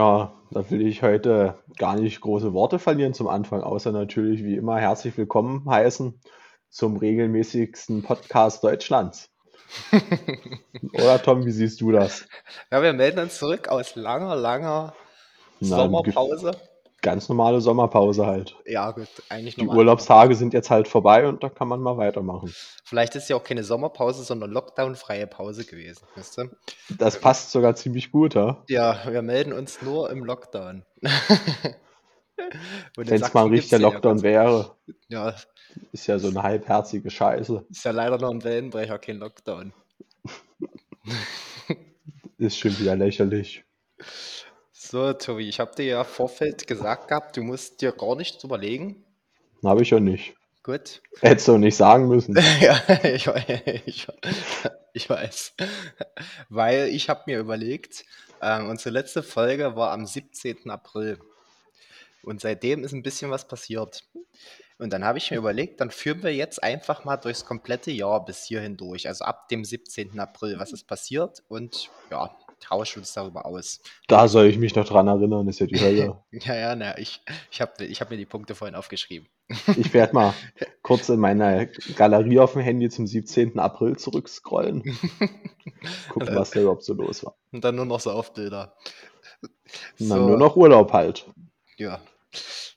Tja, da will ich heute gar nicht große Worte verlieren zum Anfang, außer natürlich wie immer herzlich willkommen heißen zum regelmäßigsten Podcast Deutschlands. Oder Tom, wie siehst du das? Ja, wir melden uns zurück aus langer, langer Sommerpause. Ganz normale Sommerpause halt. Ja, gut, eigentlich Die normal. Urlaubstage sind jetzt halt vorbei und da kann man mal weitermachen. Vielleicht ist ja auch keine Sommerpause, sondern Lockdown-freie Pause gewesen. Weißt du? Das passt sogar ziemlich gut, ja? Ja, wir melden uns nur im Lockdown. Wenn es mal ein richtiger ja Lockdown Gott- wäre. Ja, Ist ja so eine halbherzige Scheiße. ist ja leider nur ein Wellenbrecher, kein Lockdown. Ist schon wieder lächerlich. So, Tobi, ich habe dir ja Vorfeld gesagt gehabt, du musst dir gar nichts überlegen. Habe ich ja nicht. Gut. Hättest du nicht sagen müssen. Ja, ich, ich, ich weiß. Weil ich habe mir überlegt, ähm, unsere letzte Folge war am 17. April. Und seitdem ist ein bisschen was passiert. Und dann habe ich mir überlegt, dann führen wir jetzt einfach mal durchs komplette Jahr bis hierhin durch. Also ab dem 17. April, was ist passiert und ja, tauschen uns darüber aus. Da soll ich mich noch dran erinnern, ist ja die Hölle. Ja, ja, na, ich, ich habe ich hab mir die Punkte vorhin aufgeschrieben. Ich werde mal kurz in meiner Galerie auf dem Handy zum 17. April zurückscrollen. Gucken, was da überhaupt so los war. Und dann nur noch so Aufbilder. Na, nur noch Urlaub halt. Ja.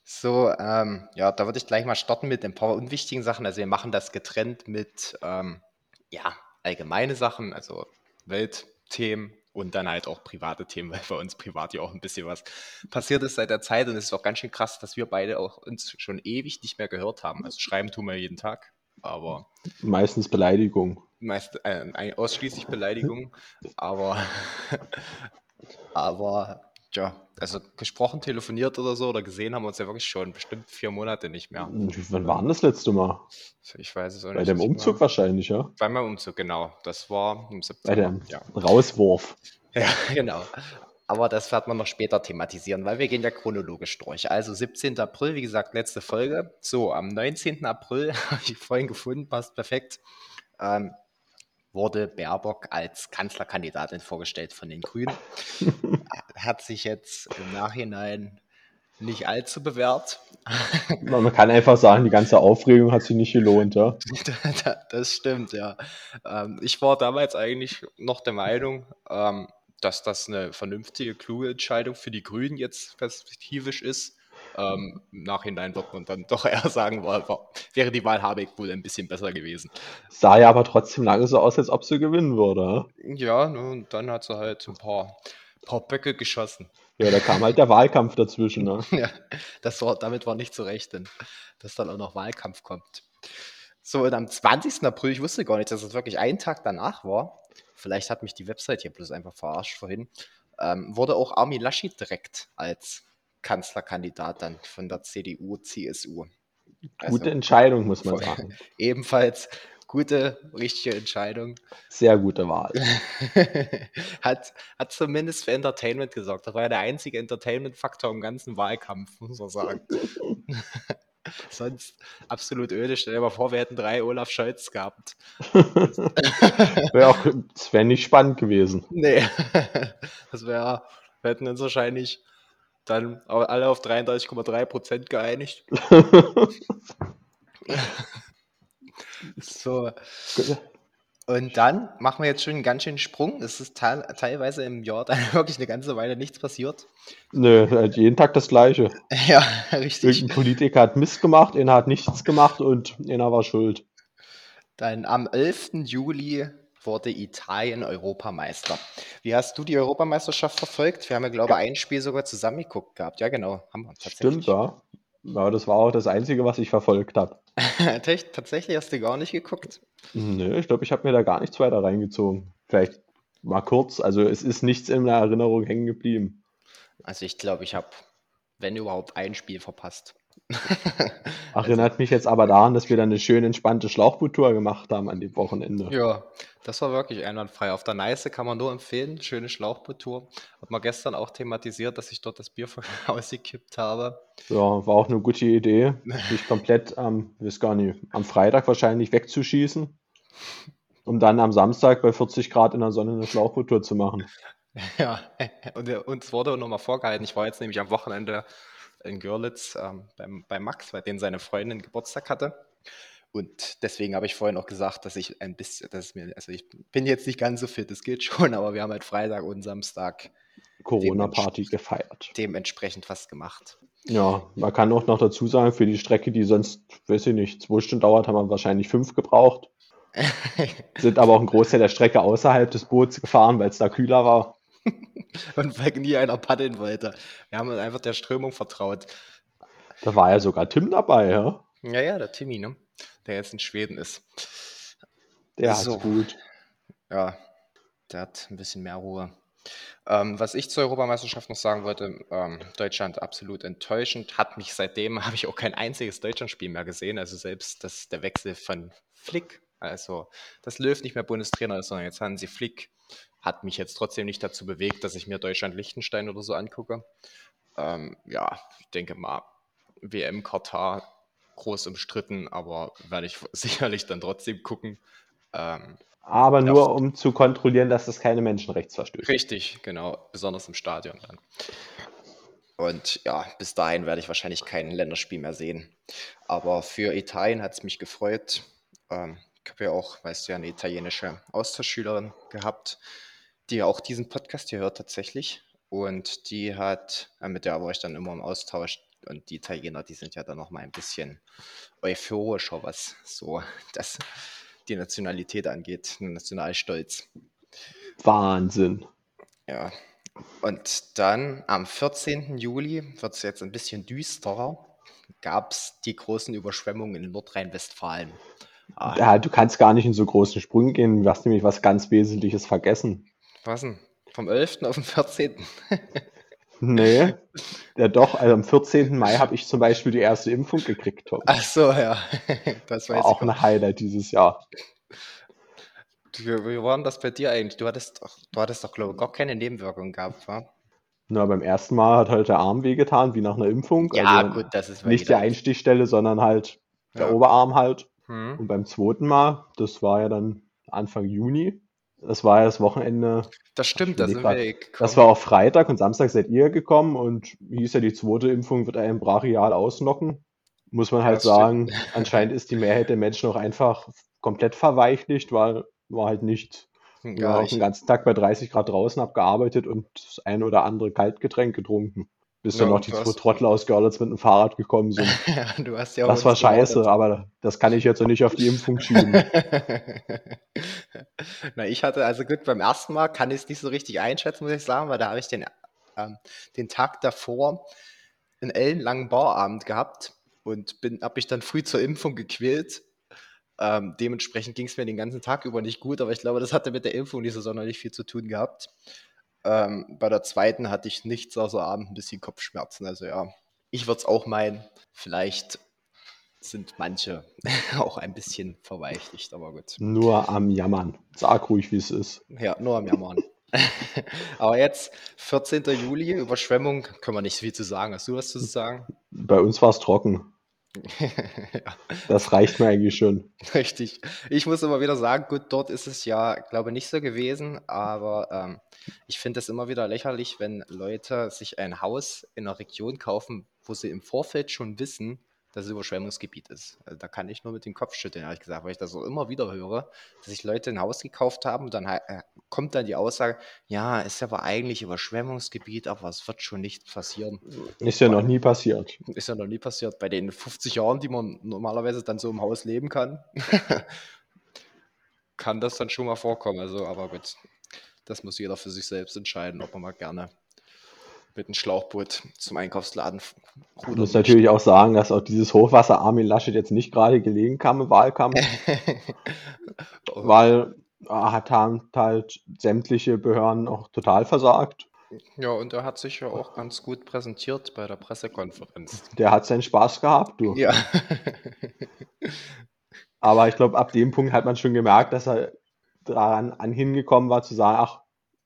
So, ähm, ja, da würde ich gleich mal starten mit ein paar unwichtigen Sachen. Also wir machen das getrennt mit, ähm, ja, allgemeine Sachen, also Weltthemen und dann halt auch private Themen, weil bei uns privat ja auch ein bisschen was passiert ist seit der Zeit und es ist auch ganz schön krass, dass wir beide auch uns schon ewig nicht mehr gehört haben. Also schreiben tun wir jeden Tag, aber Meistens Beleidigung. meist äh, ausschließlich Beleidigung, aber aber ja, also gesprochen, telefoniert oder so oder gesehen haben wir uns ja wirklich schon bestimmt vier Monate nicht mehr. Wann war denn das letzte Mal? Ich weiß es auch Bei nicht. dem Ich Umzug war- wahrscheinlich, ja? Bei meinem Umzug, genau. Das war im Bei September. dem Ja. Rauswurf. ja, genau. Aber das wird man noch später thematisieren, weil wir gehen ja chronologisch durch. Also 17. April, wie gesagt, letzte Folge. So, am 19. April, habe ich vorhin gefunden, passt perfekt, ähm, wurde Baerbock als Kanzlerkandidatin vorgestellt von den Grünen. Hat sich jetzt im Nachhinein nicht allzu bewährt. Man kann einfach sagen, die ganze Aufregung hat sich nicht gelohnt, ja? Das stimmt, ja. Ähm, ich war damals eigentlich noch der Meinung, ähm, dass das eine vernünftige, kluge Entscheidung für die Grünen jetzt perspektivisch ist. Ähm, Im Nachhinein wird man dann doch eher sagen, war, war, wäre die Wahl Habeck wohl ein bisschen besser gewesen. Sah ja aber trotzdem lange so aus, als ob sie gewinnen würde. Ja, ne, und dann hat sie halt ein paar, paar Böcke geschossen. Ja, da kam halt der Wahlkampf dazwischen. Ne? Ja, das war, damit war nicht zu rechnen, dass dann auch noch Wahlkampf kommt. So, und am 20. April, ich wusste gar nicht, dass es wirklich einen Tag danach war. Vielleicht hat mich die Website hier bloß einfach verarscht vorhin. Ähm, wurde auch Armin Laschet direkt als Kanzlerkandidat dann von der CDU, CSU. Also Gute Entscheidung, muss man sagen. ebenfalls gute, richtige Entscheidung. Sehr gute Wahl. hat, hat zumindest für Entertainment gesorgt. Das war ja der einzige Entertainment-Faktor im ganzen Wahlkampf, muss man sagen. Sonst absolut öde. Stell dir mal vor, wir hätten drei Olaf Scholz gehabt. Wäre auch das wär nicht spannend gewesen. Nee, das wäre, wir hätten uns wahrscheinlich dann alle auf 33,3 Prozent geeinigt. So, und dann machen wir jetzt schon einen ganz schönen Sprung. Es ist teil teilweise im Jahr dann wirklich eine ganze Weile nichts passiert. Nö, halt jeden Tag das Gleiche. Ja, richtig. Irgendein Politiker hat Mist gemacht, einer hat nichts gemacht und einer war schuld. Dann am 11. Juli wurde Italien Europameister. Wie hast du die Europameisterschaft verfolgt? Wir haben ja, glaube ich, ein Spiel sogar zusammengeguckt gehabt. Ja, genau, haben wir tatsächlich. Stimmt, ja. Ja, das war auch das Einzige, was ich verfolgt habe. Tatsächlich- Tatsächlich hast du gar nicht geguckt. Nö, ich glaube, ich habe mir da gar nichts weiter reingezogen. Vielleicht mal kurz, also es ist nichts in der Erinnerung hängen geblieben. Also ich glaube, ich habe, wenn überhaupt, ein Spiel verpasst. Erinnert mich jetzt aber daran, dass wir dann eine schön entspannte Schlauchboottour gemacht haben an dem Wochenende. Ja, das war wirklich einwandfrei. Auf der Neiße kann man nur empfehlen. Schöne Schlauchboottour. Hat man gestern auch thematisiert, dass ich dort das Bier ausgekippt habe. Ja, war auch eine gute Idee, sich komplett am, weiß gar nicht, am Freitag wahrscheinlich wegzuschießen, um dann am Samstag bei 40 Grad in der Sonne eine Schlauchboottour zu machen. Ja, und uns wurde nochmal vorgehalten. Ich war jetzt nämlich am Wochenende in Görlitz ähm, beim, bei Max, bei dem seine Freundin Geburtstag hatte. Und deswegen habe ich vorhin auch gesagt, dass ich ein bisschen, dass mir, also ich bin jetzt nicht ganz so fit, das geht schon, aber wir haben halt Freitag und Samstag Corona-Party gefeiert. dementsprechend was gemacht. Ja, man kann auch noch dazu sagen, für die Strecke, die sonst, weiß ich nicht, zwei Stunden dauert, haben wir wahrscheinlich fünf gebraucht. Sind aber auch einen Großteil der Strecke außerhalb des Boots gefahren, weil es da kühler war. Und weil nie einer paddeln wollte. Wir haben uns einfach der Strömung vertraut. Da war ja sogar Tim dabei, ja? Ja, ja, der Timmy, ne? Der jetzt in Schweden ist. Der hat's So. gut. Ja, der hat ein bisschen mehr Ruhe. Ähm, was ich zur Europameisterschaft noch sagen wollte, ähm, Deutschland absolut enttäuschend. Hat mich seitdem, habe ich auch kein einziges Deutschlandspiel mehr gesehen. Also selbst das, der Wechsel von Flick, also dass Löw nicht mehr Bundestrainer ist, sondern jetzt Hansi Flick, hat mich jetzt trotzdem nicht dazu bewegt, dass ich mir Deutschland-Liechtenstein oder so angucke. Ähm, ja, ich denke mal, WM Katar groß umstritten, aber werde ich sicherlich dann trotzdem gucken. Ähm, Aber nur um zu kontrollieren, dass das keine Menschenrechtsverstöße Richtig, genau, besonders im Stadion dann. Und ja, bis dahin werde ich wahrscheinlich kein Länderspiel mehr sehen. Aber für Italien hat es mich gefreut. Ähm, ich habe ja auch, weißt du ja, eine italienische Austauschschülerin gehabt, die auch diesen Podcast hier hört tatsächlich. Und die hat, äh, mit der war ich dann immer im Austausch. Und die Italiener, die sind ja dann nochmal ein bisschen euphorischer, was so das, die Nationalität angeht, Nationalstolz. Wahnsinn. Ja, und dann am 14. Juli wird es jetzt ein bisschen düsterer. Gab es die großen Überschwemmungen in Nordrhein-Westfalen. Ja, du kannst gar nicht in so großen Sprüngen gehen. Du hast nämlich was ganz Wesentliches vergessen. Was denn? Vom 11. auf den 14. Nee, ja doch, also am 14. Mai habe ich zum Beispiel die erste Impfung gekriegt, Tom. Ach so, ja. Das War auch ich. ein Highlight dieses Jahr. Wie, wie war denn das bei dir eigentlich? Du hattest doch, du hattest doch, glaube ich, gar keine Nebenwirkungen gehabt, wa? Na, beim ersten Mal hat halt der Arm wehgetan, wie nach einer Impfung. Ja, Also gut, das ist Nicht die Einstichstelle, sondern halt der Ja. Oberarm halt. Hm. Und beim zweiten Mal, das war ja dann Anfang Juni, das war ja das Wochenende, Das stimmt, da überleg sind grad. wir gekommen. das war auch Freitag und Samstag seid ihr gekommen und hieß ja, die zweite Impfung wird einen brachial ausnocken. Muss man Ja, halt das stimmt. sagen, anscheinend ist die Mehrheit der Menschen auch einfach komplett verweichlicht, weil war halt nicht, Gar auch den ganzen Tag bei 30 Grad draußen abgearbeitet und das ein oder andere Kaltgetränk getrunken. Bis Ja, dann noch die zwei Trottel aus Görlitz mit dem Fahrrad gekommen sind. Ja, du hast ja Das war scheiße, gewartet. aber das kann ich jetzt noch nicht auf die Impfung schieben. Na, ich hatte also gut, beim ersten Mal kann ich es nicht so richtig einschätzen, muss ich sagen, weil da habe ich den, ähm, den Tag davor einen ellenlangen Barabend gehabt und bin, habe mich dann früh zur Impfung gequält. Ähm, dementsprechend ging es mir den ganzen Tag über nicht gut, aber ich glaube, das hatte mit der Impfung nicht so sonderlich viel zu tun gehabt. Ähm, bei der zweiten hatte ich nichts außer Abend ein bisschen Kopfschmerzen. Also ja, ich würde es auch meinen. Vielleicht sind manche auch ein bisschen verweichlicht, aber gut. Nur am Jammern. Sag ruhig, wie es ist. Ja, nur am Jammern. aber jetzt, 14. Juli, Überschwemmung, können wir nicht viel zu sagen. Hast du was zu sagen? Bei uns war es trocken. ja, Das reicht mir eigentlich schon. richtig. Ich muss immer wieder sagen, gut, dort ist es ja, glaube ich, nicht so gewesen, aber ähm, ich finde es immer wieder lächerlich, wenn Leute sich ein Haus in einer Region kaufen, wo sie im Vorfeld schon wissen, dass es Überschwemmungsgebiet ist. Also da kann ich nur mit dem Kopf schütteln, ehrlich gesagt, weil ich das so immer wieder höre, dass sich Leute ein Haus gekauft haben und dann äh, kommt dann die Aussage, ja, ist ja aber eigentlich Überschwemmungsgebiet, aber es wird schon nichts passieren. Ist ja noch nie passiert. Ist ja noch nie passiert. Bei den 50 Jahren, die man normalerweise dann so im Haus leben kann, kann das dann schon mal vorkommen. Also, aber gut, das muss jeder für sich selbst entscheiden, ob man mal gerne mit einem Schlauchboot zum Einkaufsladen Ich muss natürlich auch sagen, dass auch dieses Hochwasser Armin Laschet jetzt nicht gerade gelegen kam im Wahlkampf, weil er hat haben halt sämtliche Behörden auch total versagt. Ja, und er hat sich ja auch ganz gut präsentiert bei der Pressekonferenz. Der hat seinen Spaß gehabt, du. Ja. Aber ich glaube, ab dem Punkt hat man schon gemerkt, dass er daran an hingekommen war, zu sagen, ach,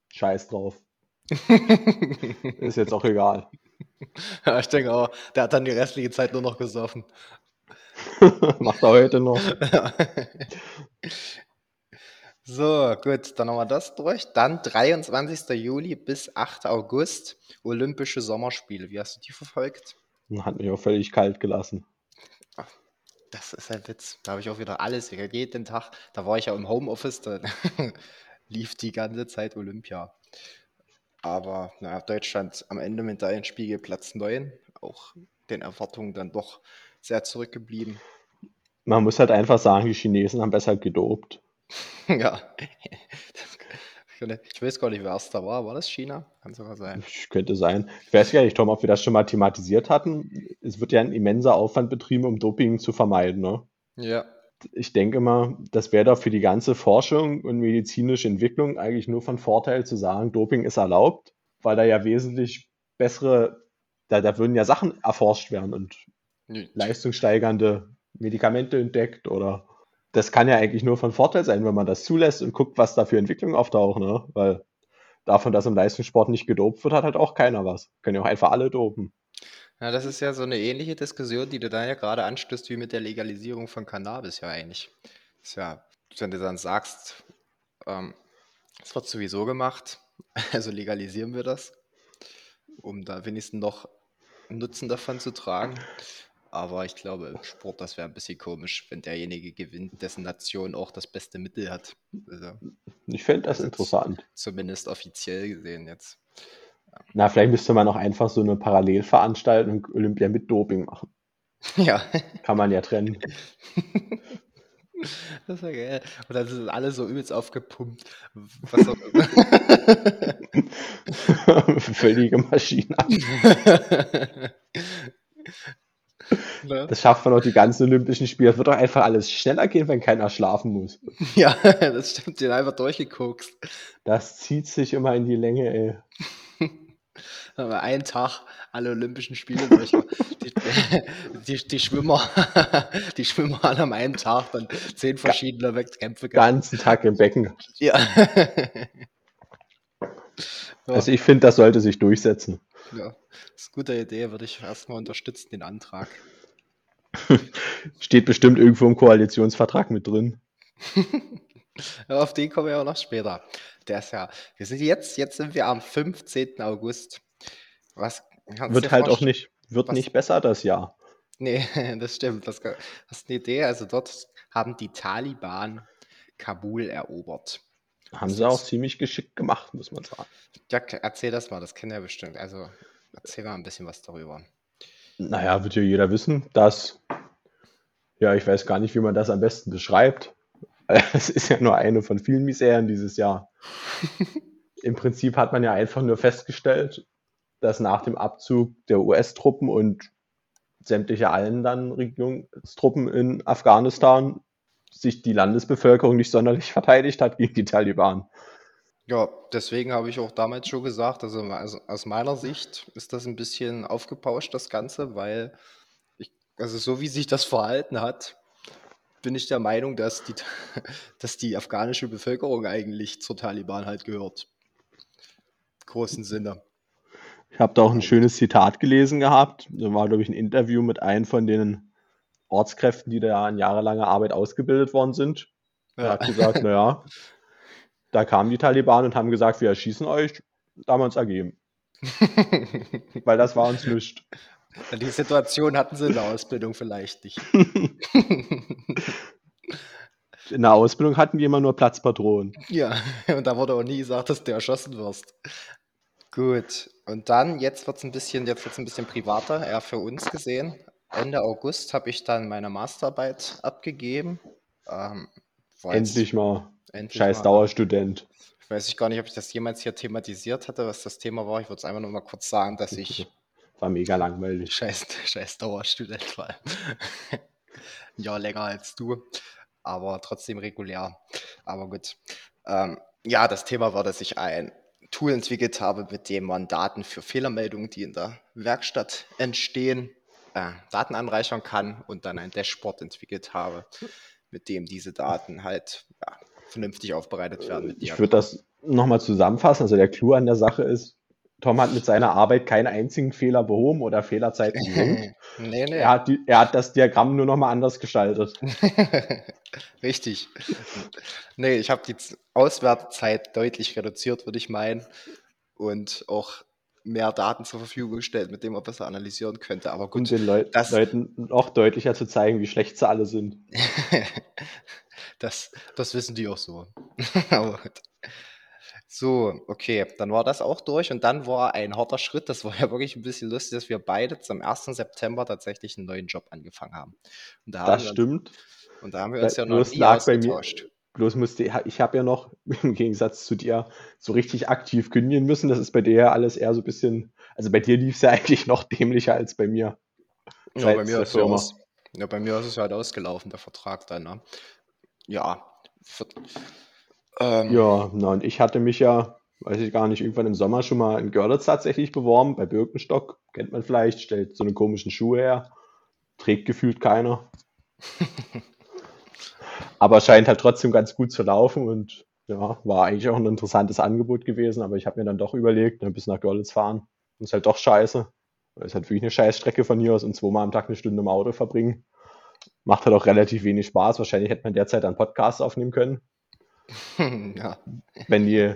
scheiß drauf. Ist jetzt auch egal. ja, ich denke auch, der hat dann die restliche Zeit nur noch gesoffen. Macht er heute noch. So, gut, dann haben wir das durch. Dann 23. Juli bis 8. August, Olympische Sommerspiele. Wie hast du die verfolgt? Hat mich auch völlig kalt gelassen. Das ist ein Witz. Da habe ich auch wieder alles, jeden Tag. Da war ich ja im Homeoffice, da lief die ganze Zeit Olympia. Aber naja, Deutschland am Ende mit Spiegel Platz 9, auch den Erwartungen dann doch sehr zurückgeblieben. Man muss halt einfach sagen, die Chinesen haben besser gedopt. ja. Ich weiß gar nicht, wer es da war. War das China? Kann sogar sein. Könnte sein. Ich weiß gar nicht, Tom, ob wir das schon mal thematisiert hatten. Es wird ja ein immenser Aufwand betrieben, um Doping zu vermeiden. Ne? Ja. Ich denke mal, das wäre doch für die ganze Forschung und medizinische Entwicklung eigentlich nur von Vorteil zu sagen, Doping ist erlaubt, weil da ja wesentlich bessere, da, da würden ja Sachen erforscht werden und leistungssteigernde Medikamente entdeckt oder das kann ja eigentlich nur von Vorteil sein, wenn man das zulässt und guckt, was da für Entwicklungen auftauchen, ne? Weil davon, dass im Leistungssport nicht gedopt wird, hat halt auch keiner was. Können ja auch einfach alle dopen. Ja, das ist ja so eine ähnliche Diskussion, die du da ja gerade anstößt, wie mit der Legalisierung von Cannabis ja eigentlich. Ist ja, wenn du dann sagst, ähm, es wird sowieso gemacht, also legalisieren wir das, um da wenigstens noch Nutzen davon zu tragen. Aber ich glaube, im Sport, das wäre ein bisschen komisch, wenn derjenige gewinnt, dessen Nation auch das beste Mittel hat. Also, ich finde das interessant. Zumindest offiziell gesehen jetzt. Na, vielleicht müsste man auch einfach so eine Parallelveranstaltung Olympia mit Doping machen. Ja. Kann man ja trennen. Das wäre geil. Und dann sind alle so übelst aufgepumpt. Was auch immer. Völlige Maschine. Ne? Das schafft man auch die ganzen Olympischen Spiele. Es wird doch einfach alles schneller gehen, wenn keiner schlafen muss. Ja, das stimmt. Den einfach durchgeguckt. Das zieht sich immer in die Länge, ey. Aber einen Tag alle Olympischen Spiele durch. Die, die, die, Schwimmer, die Schwimmer alle am einen Tag dann zehn verschiedene Wettkämpfe gehabt. Ganzen Tag im Becken. Ja. Also ich finde, das sollte sich durchsetzen. Ja, das ist eine gute Idee, würde ich erstmal unterstützen, den Antrag. Steht bestimmt irgendwo im Koalitionsvertrag mit drin. ja, auf den kommen wir auch noch später. Der ist ja, wir sind jetzt, jetzt sind wir am 15. August. Was wird halt auch nicht, wird was, nicht besser das Jahr. Nee, das stimmt. Das, das ist eine Idee. Also dort haben die Taliban Kabul erobert. Haben sie auch ziemlich geschickt gemacht, muss man sagen. Ja, erzähl das mal, das kennen ja bestimmt. Also erzähl mal ein bisschen was darüber. Naja, wird ja jeder wissen, dass, ja, ich weiß gar nicht, wie man das am besten beschreibt. Es ist ja nur eine von vielen Miseren dieses Jahr. Im Prinzip hat man ja einfach nur festgestellt, dass nach dem Abzug der US-Truppen und sämtliche allen dann Regierungstruppen in Afghanistan sich die Landesbevölkerung nicht sonderlich verteidigt hat gegen die Taliban. Ja, deswegen habe ich auch damals schon gesagt, also, also aus meiner Sicht ist das ein bisschen aufgepauscht, das Ganze, weil ich, also so wie sich das verhalten hat, bin ich der Meinung, dass die, dass die afghanische Bevölkerung eigentlich zur Taliban halt gehört. großen Sinne. Ich habe da auch ein schönes Zitat gelesen gehabt. Da war, glaube ich, ein Interview mit einem von den Ortskräften, die da in jahrelanger Arbeit ausgebildet worden sind. Er ja. hat gesagt, naja, da kamen die Taliban und haben gesagt, wir erschießen euch. Da haben wir uns ergeben. Weil das war uns nichts. Die Situation hatten sie in der Ausbildung vielleicht nicht. In der Ausbildung hatten die immer nur Platzpatronen. Ja, und da wurde auch nie gesagt, dass du erschossen wirst. Gut, und dann, jetzt wird es ein bisschen, jetzt wird's ein bisschen privater, eher für uns gesehen. Ende August habe ich dann meine Masterarbeit abgegeben. Ähm, Endlich mal. Endlich Scheiß mal. Dauerstudent. Ich weiß ich gar nicht, ob ich das jemals hier thematisiert hatte, was das Thema war. Ich würde es einfach nur mal kurz sagen, dass ich. War mega langweilig. Scheiß, scheiß Dauerstudent war. ja, länger als du. Aber trotzdem regulär. Aber gut. Ähm, ja, das Thema war, dass ich ein Tool entwickelt habe, mit dem man Daten für Fehlermeldungen, die in der Werkstatt entstehen, äh, Daten anreichern kann und dann ein Dashboard entwickelt habe, mit dem diese Daten halt ja, vernünftig aufbereitet werden. ich würde das nochmal zusammenfassen. Also der Clou an der Sache ist, Tom hat mit seiner Arbeit keinen einzigen Fehler behoben oder Fehlerzeiten nee, nee. Er hat, die, er hat das Diagramm nur noch mal anders gestaltet. Richtig. Nee, ich habe die Auswertezeit deutlich reduziert, würde ich meinen. Und auch mehr Daten zur Verfügung gestellt, mit denen man besser analysieren könnte. Aber gut, Und den Leu das, Leuten noch deutlicher zu zeigen, wie schlecht sie alle sind. das, das wissen die auch so. Aber gut. So, okay, dann war das auch durch und dann war ein harter Schritt, das war ja wirklich ein bisschen lustig, dass wir beide zum 1. September tatsächlich einen neuen Job angefangen haben. Da haben Das wir uns, stimmt. und da haben wir uns Weil ja noch nie bei mir, ausgetauscht. bloß musste ich habe ja noch im Gegensatz zu dir so richtig aktiv kündigen müssen. Das ist bei dir ja alles eher so ein bisschen, also bei dir lief es ja eigentlich noch dämlicher als bei mir Ja, bei mir ist es ja Firma. aus, ja, bei mir ist es halt ausgelaufen, der Vertrag dann, ne? Ja, ähm, Ja, na, und ich hatte mich ja, weiß ich gar nicht, irgendwann im Sommer schon mal in Görlitz tatsächlich beworben, bei Birkenstock, kennt man vielleicht, stellt so eine komischen Schuhe her, trägt gefühlt keiner, aber scheint halt trotzdem ganz gut zu laufen und ja, war eigentlich auch ein interessantes Angebot gewesen, aber ich habe mir dann doch überlegt, ne, bis nach Görlitz fahren, ist halt doch scheiße, es halt wirklich eine Scheißstrecke von hier aus und zweimal am Tag eine Stunde im Auto verbringen. Macht halt auch relativ wenig Spaß. Wahrscheinlich hätte man derzeit einen Podcast aufnehmen können, ja. wenn die,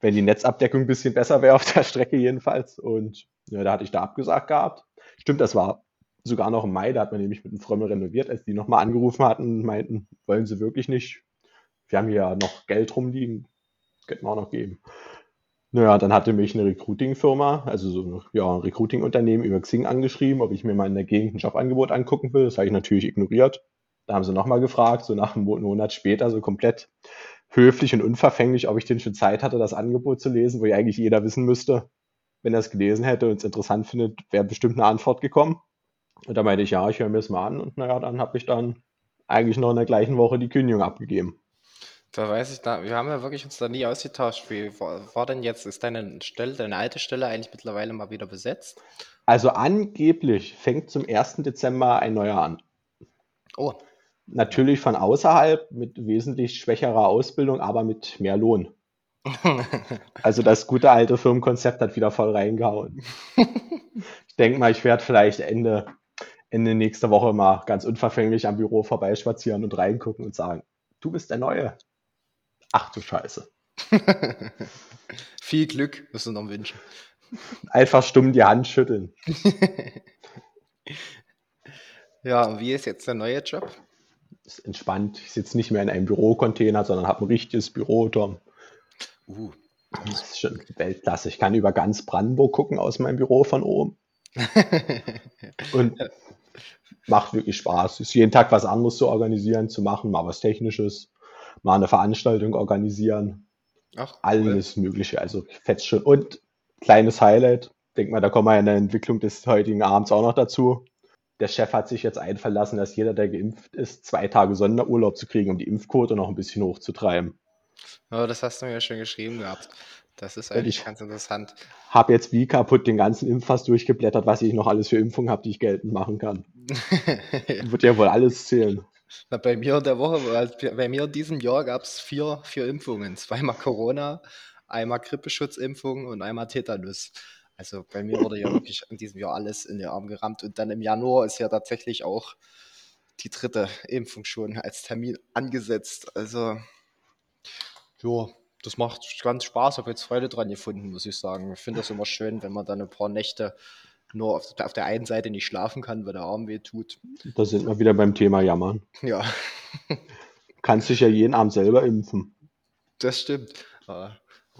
wenn die Netzabdeckung ein bisschen besser wäre auf der Strecke jedenfalls. Und ja, da hatte ich da abgesagt gehabt. Stimmt, das war sogar noch im Mai, da hat man nämlich mit einem Frömmel renoviert, als die nochmal angerufen hatten und meinten, wollen sie wirklich nicht. Wir haben hier ja noch Geld rumliegen, könnten wir auch noch geben. Naja, dann hatte mich eine Recruiting-Firma, also so ein ja, ein Recruiting-Unternehmen über Xing angeschrieben, ob ich mir mal in der Gegend ein Jobangebot angucken will. Das habe ich natürlich ignoriert. Da haben sie nochmal gefragt, so nach einem Monat später, so komplett höflich und unverfänglich, ob ich denn schon Zeit hatte, das Angebot zu lesen, wo ja eigentlich jeder wissen müsste, wenn er es gelesen hätte und es interessant findet, wäre bestimmt eine Antwort gekommen. Und da meinte ich, ja, ich höre mir das mal an. Und naja, dann habe ich dann eigentlich noch in der gleichen Woche die Kündigung abgegeben. Da weiß ich, da, wir haben ja wirklich uns da nie ausgetauscht. Wie war, war denn jetzt, ist deine Stelle, deine alte Stelle eigentlich mittlerweile mal wieder besetzt? Also angeblich fängt zum 1. Dezember ein neuer an. Oh, Natürlich von außerhalb mit wesentlich schwächerer Ausbildung, aber mit mehr Lohn. Also das gute alte Firmenkonzept hat wieder voll reingehauen. Ich denke mal, ich werde vielleicht Ende, Ende nächster Woche mal ganz unverfänglich am Büro vorbeispazieren und reingucken und sagen, du bist der Neue. Ach du Scheiße. viel Glück, müssen wir noch wünschen. Einfach stumm die Hand schütteln. Ja, und wie ist jetzt der neue Job? Ist entspannt. Ich sitze nicht mehr in einem Bürocontainer, sondern habe ein richtiges Büro, Tom. Uh, Das ist schon Weltklasse. Ich kann über ganz Brandenburg gucken aus meinem Büro von oben. Und macht wirklich Spaß. Ist jeden Tag was anderes zu organisieren, zu machen, mal was Technisches, mal eine Veranstaltung organisieren, ach, cool. alles Mögliche. Also fetzt schon. Und kleines Highlight, denk mal, da kommen wir in der Entwicklung des heutigen Abends auch noch dazu. Der Chef hat sich jetzt einfallen lassen, dass jeder, der geimpft ist, zwei Tage Sonderurlaub zu kriegen, um die Impfquote noch ein bisschen hochzutreiben. Ja, das hast du mir ja schon geschrieben gehabt. Das ist eigentlich ich ganz interessant. habe jetzt wie kaputt den ganzen Impfpass durchgeblättert, was ich noch alles für Impfungen habe, die ich geltend machen kann. Wird ja wohl alles zählen. Na, bei mir in der Woche, bei mir in diesem Jahr gab es vier, vier Impfungen. Zweimal Corona, einmal Grippeschutzimpfung und einmal Tetanus. Also bei mir wurde ja wirklich in diesem Jahr alles in den Arm gerammt. Und dann im Januar ist ja tatsächlich auch die dritte Impfung schon als Termin angesetzt. Also, ja, das macht ganz Spaß. Habe jetzt Freude dran gefunden, muss ich sagen. Ich finde das immer schön, wenn man dann ein paar Nächte nur auf, auf der einen Seite nicht schlafen kann, weil der Arm weh tut. Da sind wir wieder beim Thema Jammern. Ja, Kannst dich ja jeden Abend selber impfen. das stimmt. Äh,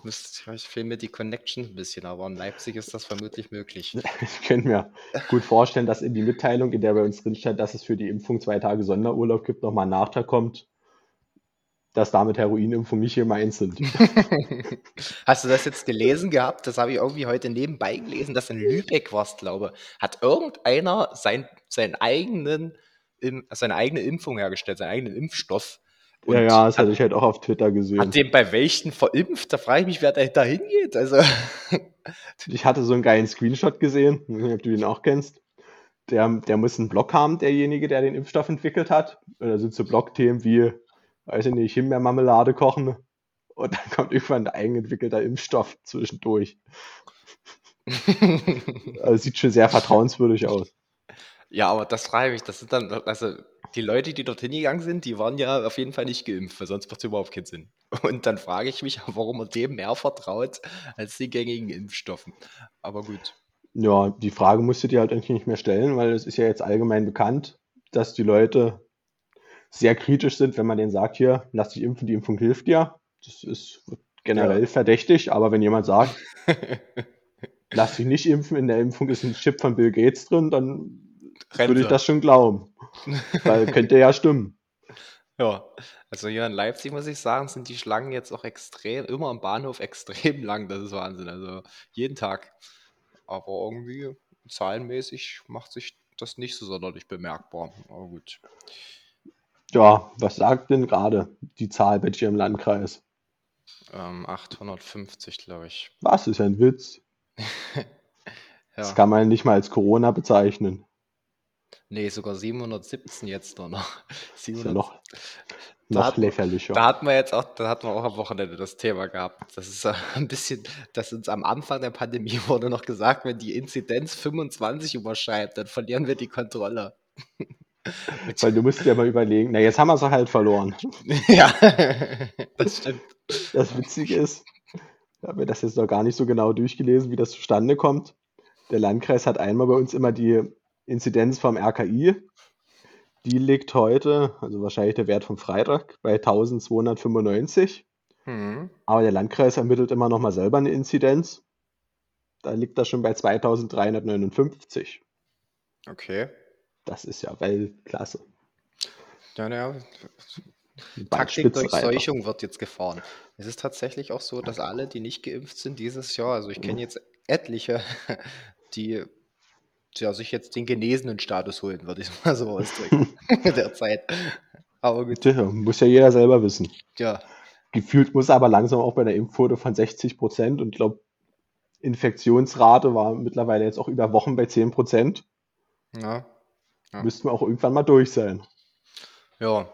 müsst- Ich fehlen mir die Connection ein bisschen, aber in Leipzig ist das vermutlich möglich. Ich könnte mir gut vorstellen, dass in die Mitteilung, in der bei uns drin steht, dass es für die Impfung zwei Tage Sonderurlaub gibt, nochmal ein Nachtrag kommt, dass damit Heroinimpfungen nicht gemeint sind. Hast du das jetzt gelesen gehabt? Das habe ich irgendwie heute nebenbei gelesen, dass in Lübeck war es, glaube Hat irgendeiner sein, seinen eigenen, seine eigene Impfung hergestellt, seinen eigenen Impfstoff. Und Ja, ja, das hat, hatte ich halt auch auf Twitter gesehen. hat den bei welchen verimpft? Da frage ich mich, wer da, da hingeht. Also, Ich hatte so einen geilen Screenshot gesehen, ich weiß nicht, ob du den auch kennst. Der, der muss einen Blog haben, derjenige, der den Impfstoff entwickelt hat. Und da sind so Blogthemen wie, weiß ich nicht, Himbeermarmelade kochen und dann kommt irgendwann ein eigenentwickelter Impfstoff zwischendurch. also sieht schon sehr vertrauenswürdig aus. Ja, aber das frage ich mich, das sind dann, also die Leute, die dorthin gegangen sind, die waren ja auf jeden Fall nicht geimpft, weil sonst macht es überhaupt keinen Sinn. Und dann frage ich mich, warum man dem mehr vertraut als den gängigen Impfstoffen. Aber gut. Ja, die Frage musst du dir halt eigentlich nicht mehr stellen, weil es ist ja jetzt allgemein bekannt, dass die Leute sehr kritisch sind, wenn man denen sagt, hier, lass dich impfen, die Impfung hilft dir. Das ist generell ja. verdächtig, aber wenn jemand sagt, lass dich nicht impfen, in der Impfung ist ein Chip von Bill Gates drin, dann Rente. würde ich das schon glauben. Weil könnte ja stimmen. Ja, also hier in Leipzig muss ich sagen, sind die Schlangen jetzt auch extrem, immer am Bahnhof extrem lang. Das ist Wahnsinn. Also jeden Tag. Aber irgendwie zahlenmäßig macht sich das nicht so sonderlich bemerkbar. Aber gut. Ja, was sagt denn gerade die Zahl bei dir im Landkreis? Ähm, 850, glaube ich. Was ist ein Witz? ja. Das kann man nicht mal als Corona bezeichnen. Nee, sogar 717 jetzt noch. 700, ja noch noch hat, lächerlicher. Da hatten wir jetzt auch, da hatten wir auch am Wochenende das Thema gehabt. Das ist ein bisschen, dass uns am Anfang der Pandemie wurde noch gesagt, wenn die Inzidenz 25 überschreibt, dann verlieren wir die Kontrolle. Weil du musst dir mal überlegen, na jetzt haben wir es halt verloren. ja, das stimmt. Das Witzige ist, ich habe mir das jetzt noch gar nicht so genau durchgelesen, wie das zustande kommt. Der Landkreis hat einmal bei uns immer die Inzidenz vom RKI die liegt heute, also wahrscheinlich der Wert vom Freitag, bei 1295. Mhm. Aber der Landkreis ermittelt immer noch mal selber eine Inzidenz. Da liegt das schon bei 2359. Okay. Das ist ja Weltklasse. Ja, ja. Taktik Durchseuchung wird jetzt gefahren. Es ist tatsächlich auch so, dass alle, die nicht geimpft sind dieses Jahr, also ich kenne jetzt etliche, die ja, sich jetzt den genesenen Status holen, würde ich mal so ausdrücken. Derzeit. Aber gut. Ja, muss ja jeder selber wissen. Ja. Gefühlt muss aber langsam auch bei der Impfquote von 60 Prozent und ich glaube, Infektionsrate war mittlerweile jetzt auch über Wochen bei 10 Prozent. Ja. ja. Müssten wir auch irgendwann mal durch sein. Ja,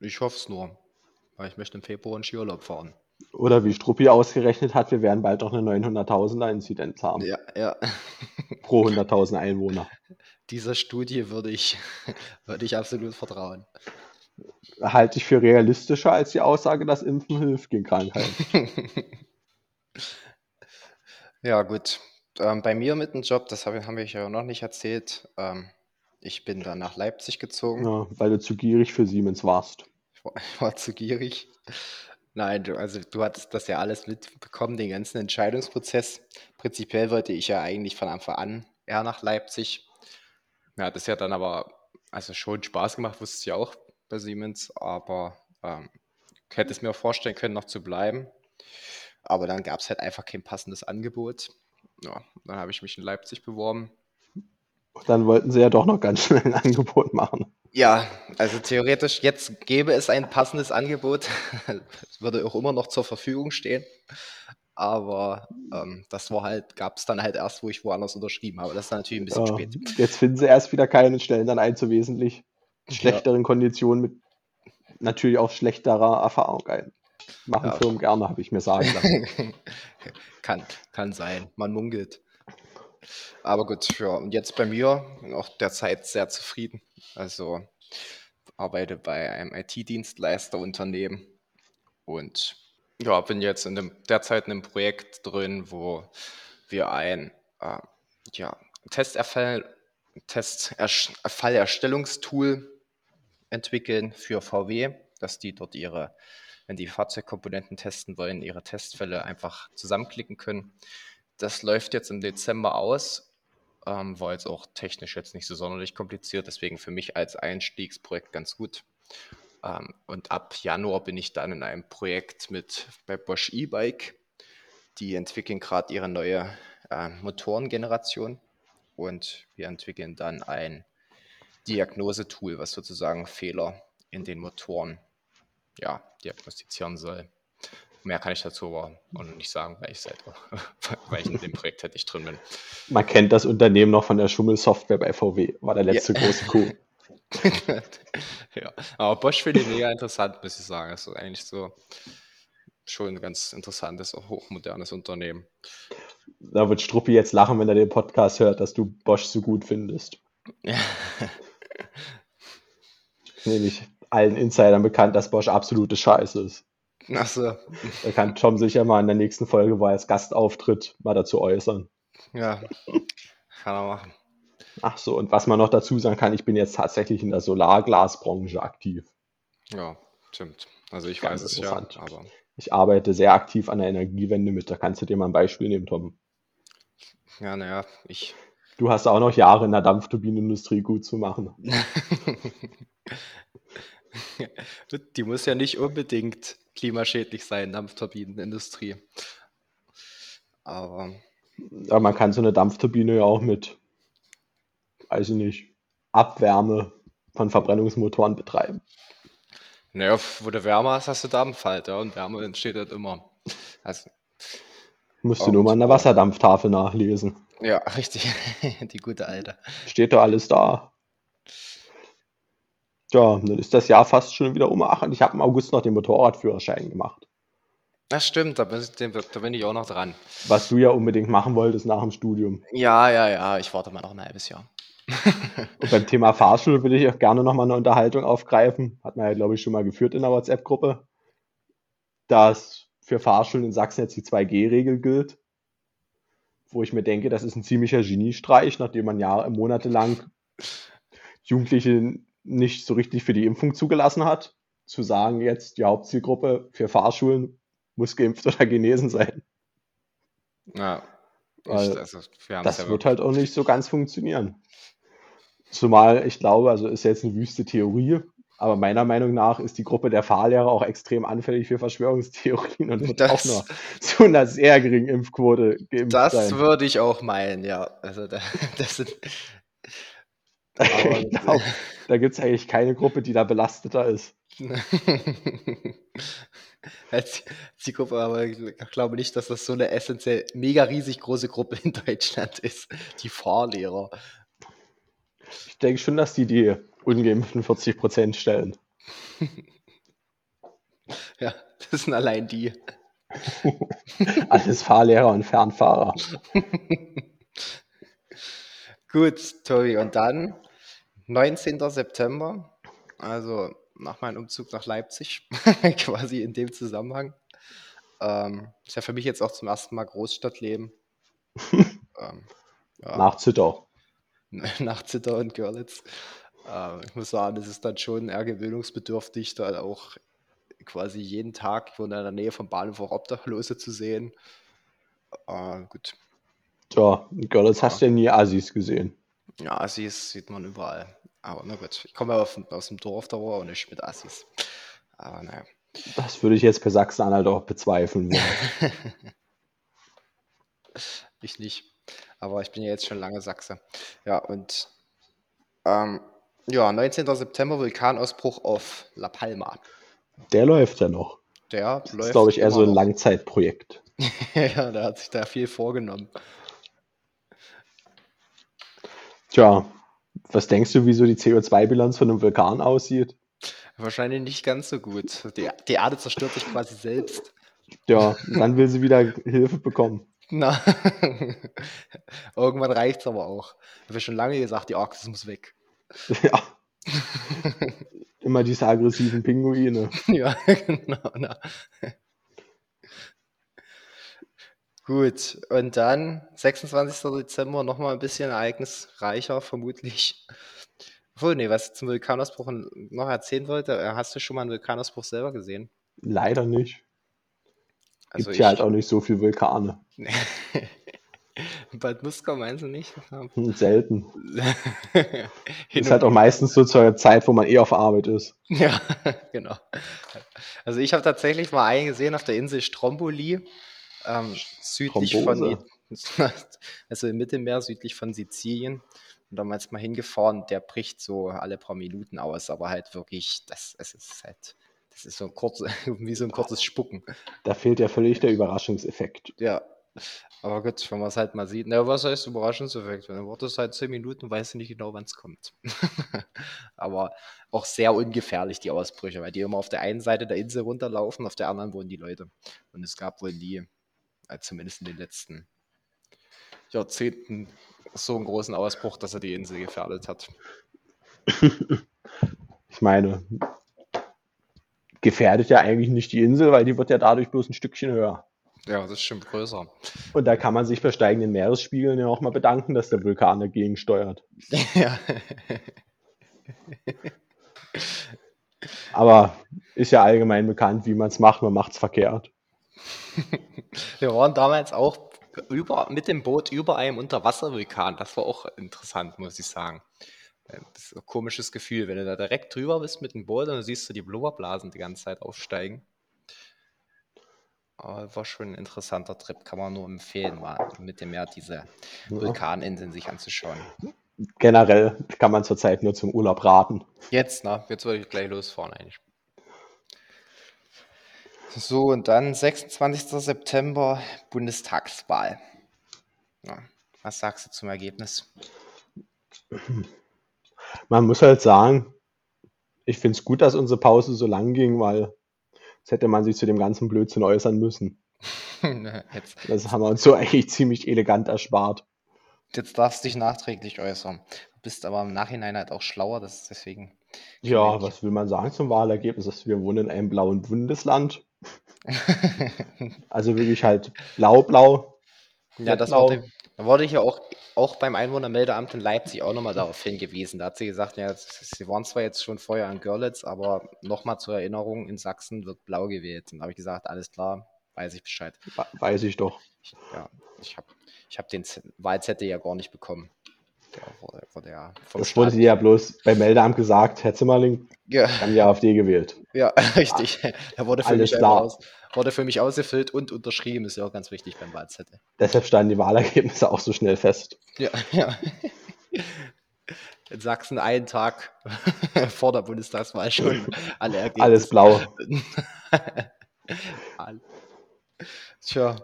ich hoffe es nur. Weil ich möchte im Februar in Skiurlaub fahren. Oder wie Struppi ausgerechnet hat, wir werden bald auch eine 900.000er Inzidenz haben. Ja, ja. Pro 100.000 Einwohner. Dieser Studie würde ich, würde ich absolut vertrauen. Halte ich für realistischer als die Aussage, dass Impfen hilft gegen Krankheiten. ja, gut. Ähm, bei mir mit dem Job, das hab, haben wir ja noch nicht erzählt. Ähm, ich bin dann nach Leipzig gezogen. Ja, weil du zu gierig für Siemens warst. Ich war, ich war zu gierig. Nein, du, also du hattest das ja alles mitbekommen, den ganzen Entscheidungsprozess. Prinzipiell wollte ich ja eigentlich von Anfang an eher nach Leipzig. Hat es ja dann aber also schon Spaß gemacht, wusste ich ja auch bei Siemens, aber ähm, hätte es mir vorstellen können, noch zu bleiben. Aber dann gab es halt einfach kein passendes Angebot. Ja, dann habe ich mich in Leipzig beworben. Dann wollten sie ja doch noch ganz schnell ein Angebot machen. Ja, also theoretisch jetzt gäbe es ein passendes Angebot. Es würde auch immer noch zur Verfügung stehen. Aber ähm, das war halt, gab es dann halt erst, wo ich woanders unterschrieben habe. Das ist natürlich ein bisschen ja, spät. Jetzt finden sie erst wieder keine Stellen dann ein zu wesentlich schlechteren ja. Konditionen mit natürlich auch schlechterer Erfahrung ein. Machen ja. Firmen gerne, habe ich mir sagen lassen. kann, kann sein. Man munkelt. Aber gut, ja, und jetzt bei mir auch derzeit sehr zufrieden. Also arbeite bei einem IT-Dienstleisterunternehmen und ja, bin jetzt in dem, derzeit in einem Projekt drin, wo wir ein äh, ja, Testerfall, Testfallerstellungstool entwickeln für VW, dass die dort ihre, wenn die Fahrzeugkomponenten testen wollen, ihre Testfälle einfach zusammenklicken können. Das läuft jetzt im Dezember aus ähm, war jetzt auch technisch jetzt nicht so sonderlich kompliziert, deswegen für mich als Einstiegsprojekt ganz gut. Ähm, und ab Januar bin ich dann in einem Projekt mit bei Bosch E-Bike. Die entwickeln gerade ihre neue äh, Motorengeneration und wir entwickeln dann ein Diagnosetool, was sozusagen Fehler in den Motoren ja, diagnostizieren soll. Mehr kann ich dazu aber auch nicht sagen, weil ich selber, weil ich in dem Projekt halt nicht drin bin. Man kennt das Unternehmen noch von der Schummelsoftware bei VW, war der letzte ja. große Coup. ja, aber Bosch finde ich mega interessant, muss ich sagen. Das ist eigentlich so, schon ein ganz interessantes, auch hochmodernes Unternehmen. Da wird Struppi jetzt lachen, wenn er den Podcast hört, dass du Bosch so gut findest. Ja. Nämlich allen Insidern bekannt, dass Bosch absolute Scheiße ist. Achso. Da kann Tom sicher mal in der nächsten Folge, wo er als Gast auftritt, mal dazu äußern. Ja, kann er machen. Ach so, und was man noch dazu sagen kann, ich bin jetzt tatsächlich in der Solarglasbranche aktiv. Ja, stimmt. Also ich Ganz weiß es ja, interessant. aber Ich arbeite sehr aktiv an der Energiewende mit. Da kannst du dir mal ein Beispiel nehmen, Tom. ja, naja, ich. Du hast auch noch Jahre in der Dampfturbinenindustrie gut zu machen. Die muss ja nicht unbedingt klimaschädlich sein, Dampfturbinenindustrie. Aber Aber man kann so eine Dampfturbine ja auch mit, weiß ich nicht, Abwärme von Verbrennungsmotoren betreiben. naja, wo du Wärme hast, hast du Dampf halt, ja, und Wärme entsteht halt immer. Also, Musst du nur mal an der Wasserdampftafel nachlesen. ja, richtig. Die gute alte. Steht da alles da. Ja, dann ist das Jahr fast schon wieder um. Ach, und ich habe im August noch den Motorradführerschein gemacht. Das stimmt, da bin, ich auch noch dran. Was du ja unbedingt machen wolltest nach dem Studium. Ja, ja, ja, ich warte mal noch ein halbes Jahr. Und beim Thema Fahrschule würde ich auch gerne nochmal eine Unterhaltung aufgreifen. Hat man ja, glaube ich, schon mal geführt in der WhatsApp-Gruppe. Dass für Fahrschulen in Sachsen jetzt die 2G-Regel gilt. Wo ich mir denke, das ist ein ziemlicher Geniestreich, nachdem man Jahre, monatelang Jugendliche nicht so richtig für die Impfung zugelassen hat. Zu sagen, jetzt die Hauptzielgruppe für Fahrschulen muss geimpft oder genesen sein. Ja, ich, also, wir Das ja wird halt auch nicht so ganz funktionieren. Zumal ich glaube, also ist jetzt eine wüste Theorie, aber meiner Meinung nach ist die Gruppe der Fahrlehrer auch extrem anfällig für Verschwörungstheorien und wird auch Das- nur zu einer sehr geringen Impfquote geimpft Das sein. würde ich auch meinen, ja. Also da, das sind. ich glaube, da gibt es eigentlich keine Gruppe, die da belasteter ist. Als Zielgruppe, aber ich glaube nicht, dass das so eine essentiell mega riesig große Gruppe in Deutschland ist. Die Fahrlehrer. Ich denke schon, dass die die ungeimpften 40 Prozent stellen. Ja, das sind allein die. Alles Fahrlehrer und Fernfahrer. Gut, Tobi, und dann 19. September, also nach meinem Umzug nach Leipzig, quasi in dem Zusammenhang. Ähm, ist ja für mich jetzt auch zum ersten Mal Großstadtleben. ähm, ja. Nach Zittau. nach Zittau und Görlitz. Ähm, ich muss sagen, es ist dann schon eher gewöhnungsbedürftig, da auch quasi jeden Tag ich wohne in der Nähe vom Bahnhof auch Obdachlose zu sehen. Äh, gut, Ja, in Görlitz hast du ja nie Assis gesehen. Ja, Assis sieht man überall. Aber na gut, ich komme ja auf, aus dem Dorf, da war auch nicht mit Assis. Aber naja. Das würde ich jetzt bei Sachsen-Anhalt auch bezweifeln. wollen. Ich nicht. Aber ich bin ja jetzt schon lange Sachse. Ja, und ähm, ja, 19. September Vulkanausbruch auf La Palma. Der läuft ja noch. Der Das läuft ist, glaube ich, eher so ein. Langzeitprojekt. ja, der hat sich da viel vorgenommen. Tja, was denkst du, wieso die CO2-Bilanz von einem Vulkan aussieht? Wahrscheinlich nicht ganz so gut. Die, die Erde zerstört sich quasi selbst. Ja, dann will sie wieder Hilfe bekommen. Na, irgendwann reicht es aber auch. Ich habe schon lange gesagt, die Arktis muss weg. Ja. Immer diese aggressiven Pinguine. ja, genau. Na. Gut, und dann 26. Dezember nochmal ein bisschen ereignisreicher, vermutlich. Obwohl, nee, was ich zum Vulkanausbruch noch erzählen wollte, äh, hast du schon mal einen Vulkanausbruch selber gesehen? Leider nicht. Also Gibt ja halt auch nicht so viele Vulkane. Bad Muskau meinst du nicht? Hm, Selten. Ist halt auch meistens so zur Zeit, wo man eh auf Arbeit ist. Ja, genau. Also ich habe tatsächlich mal einen gesehen auf der Insel Stromboli, ähm, südlich Thrombose. von, also im Mittelmeer, südlich von Sizilien. Und damals mal hingefahren, der bricht so alle paar Minuten aus, aber halt wirklich, das, es ist halt, das ist so ein kurzes, wie so ein kurzes Spucken. Da fehlt ja völlig der Überraschungseffekt. Ja, Aber gut, wenn man es halt mal sieht. Na, was heißt Überraschungseffekt? Wenn du wartest halt 10 Minuten, weißt du nicht genau, wann es kommt. Aber auch sehr ungefährlich, die Ausbrüche, weil die immer auf der einen Seite der Insel runterlaufen, auf der anderen wohnen die Leute. Und es gab wohl nie, zumindest in den letzten Jahrzehnten, so einen großen Ausbruch, dass er die Insel gefährdet hat. Ich meine, gefährdet ja eigentlich nicht die Insel, weil die wird ja dadurch bloß ein Stückchen höher. Ja, das ist schon größer. Und da kann man sich bei steigenden Meeresspiegeln ja auch mal bedanken, dass der Vulkan dagegen steuert. Ja. Aber ist ja allgemein bekannt, wie man es macht. Man macht es verkehrt. Wir waren damals auch über, mit dem Boot über einem Unterwasservulkan. Das war auch interessant, muss ich sagen. Äh, das ist ein komisches Gefühl, wenn du da direkt drüber bist mit dem Boot und dann siehst du die Blubberblasen die ganze Zeit aufsteigen. Aber war schon ein interessanter Trip, kann man nur empfehlen, mal mit dem Meer diese Vulkaninseln sich anzuschauen. Generell kann man zurzeit nur zum Urlaub raten. Jetzt, na, jetzt würde ich gleich losfahren eigentlich. So, und dann 26. September Bundestagswahl. Ja, was sagst du zum Ergebnis? Man muss halt sagen, ich finde es gut, dass unsere Pause so lang ging, weil Jetzt hätte man sich zu dem ganzen Blödsinn äußern müssen. das haben wir uns so eigentlich ziemlich elegant erspart. Jetzt darfst du dich nachträglich äußern. Du bist aber im Nachhinein halt auch schlauer, das ist deswegen. Ja, was will man sagen zum Wahlergebnis? Wir wohnen in einem blauen Bundesland. also wirklich halt blau-blau. Ja, das wurde, da wurde ich ja auch, auch beim Einwohnermeldeamt in Leipzig auch nochmal darauf hingewiesen. Da hat sie gesagt, ja, sie waren zwar jetzt schon vorher in Görlitz, aber nochmal zur Erinnerung, in Sachsen wird blau gewählt. Und da habe ich gesagt, alles klar, weiß ich Bescheid. Weiß ich doch. Ich, ja, ich habe ich hab den Wahlzettel ja gar nicht bekommen. Der wurde, ja das wurde dir ja bloß beim Meldeamt gesagt, Herr Zimmerling, ja. haben die AfD gewählt. Ja, richtig. Er wurde für Alles mich klar. Aus, wurde für mich ausgefüllt und unterschrieben, ist ja auch ganz wichtig beim Wahlzettel. Deshalb standen die Wahlergebnisse auch so schnell fest. Ja, ja. In Sachsen einen Tag vor der Bundestagswahl schon alle Ergebnisse. Alles blau. Tja.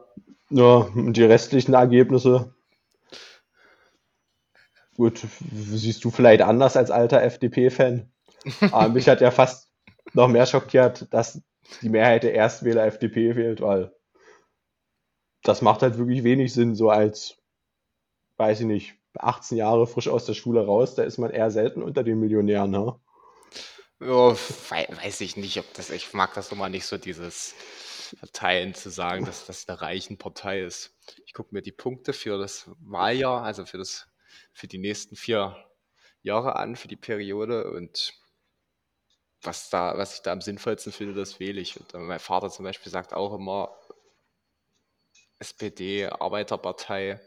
Ja, die restlichen Ergebnisse. Gut, siehst du vielleicht anders als alter FDP-Fan. Aber mich hat ja fast noch mehr schockiert, dass die Mehrheit der Erstwähler FDP wählt, weil das macht halt wirklich wenig Sinn, so als, weiß ich nicht, 18 Jahre frisch aus der Schule raus, da ist man eher selten unter den Millionären, ne? Ja, weiß ich nicht, ob das, ich mag das nochmal nicht so, dieses Verteilen zu sagen, dass das eine reichen Partei ist. Ich gucke mir die Punkte für das Wahljahr, also für das, für die nächsten vier Jahre an, für die Periode und was da, was ich da am sinnvollsten finde, das wähle ich. Und mein Vater zum Beispiel sagt auch immer, SPD, Arbeiterpartei.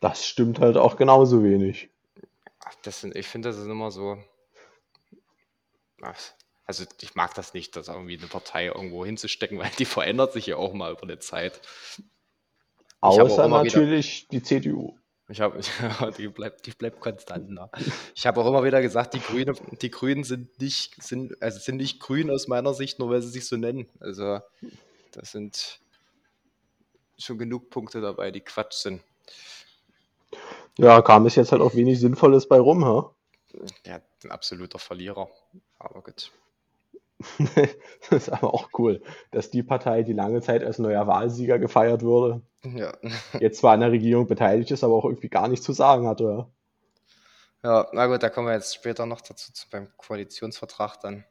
Das stimmt halt auch genauso wenig. Das sind, ich finde, das ist immer so. Also ich mag das nicht, das irgendwie eine Partei irgendwo hinzustecken, weil die verändert sich ja auch mal über eine Zeit. Außer natürlich wieder, die CDU. Ich habe, die bleibt, die bleibt konstant. Ne? Ich habe auch immer wieder gesagt, die Grünen, die Grünen sind nicht, sind, also sind nicht grün aus meiner Sicht, nur weil sie sich so nennen. Also das sind schon genug Punkte dabei, die Quatsch sind. Ja, kam es jetzt halt auch wenig Sinnvolles bei rum, ha? Ja, ein absoluter Verlierer. Aber gut. das ist aber auch cool, dass die Partei, die lange Zeit als neuer Wahlsieger gefeiert wurde, ja. jetzt zwar an der Regierung beteiligt ist, aber auch irgendwie gar nichts zu sagen hatte. Ja, ja na gut, da kommen wir jetzt später noch dazu beim Koalitionsvertrag dann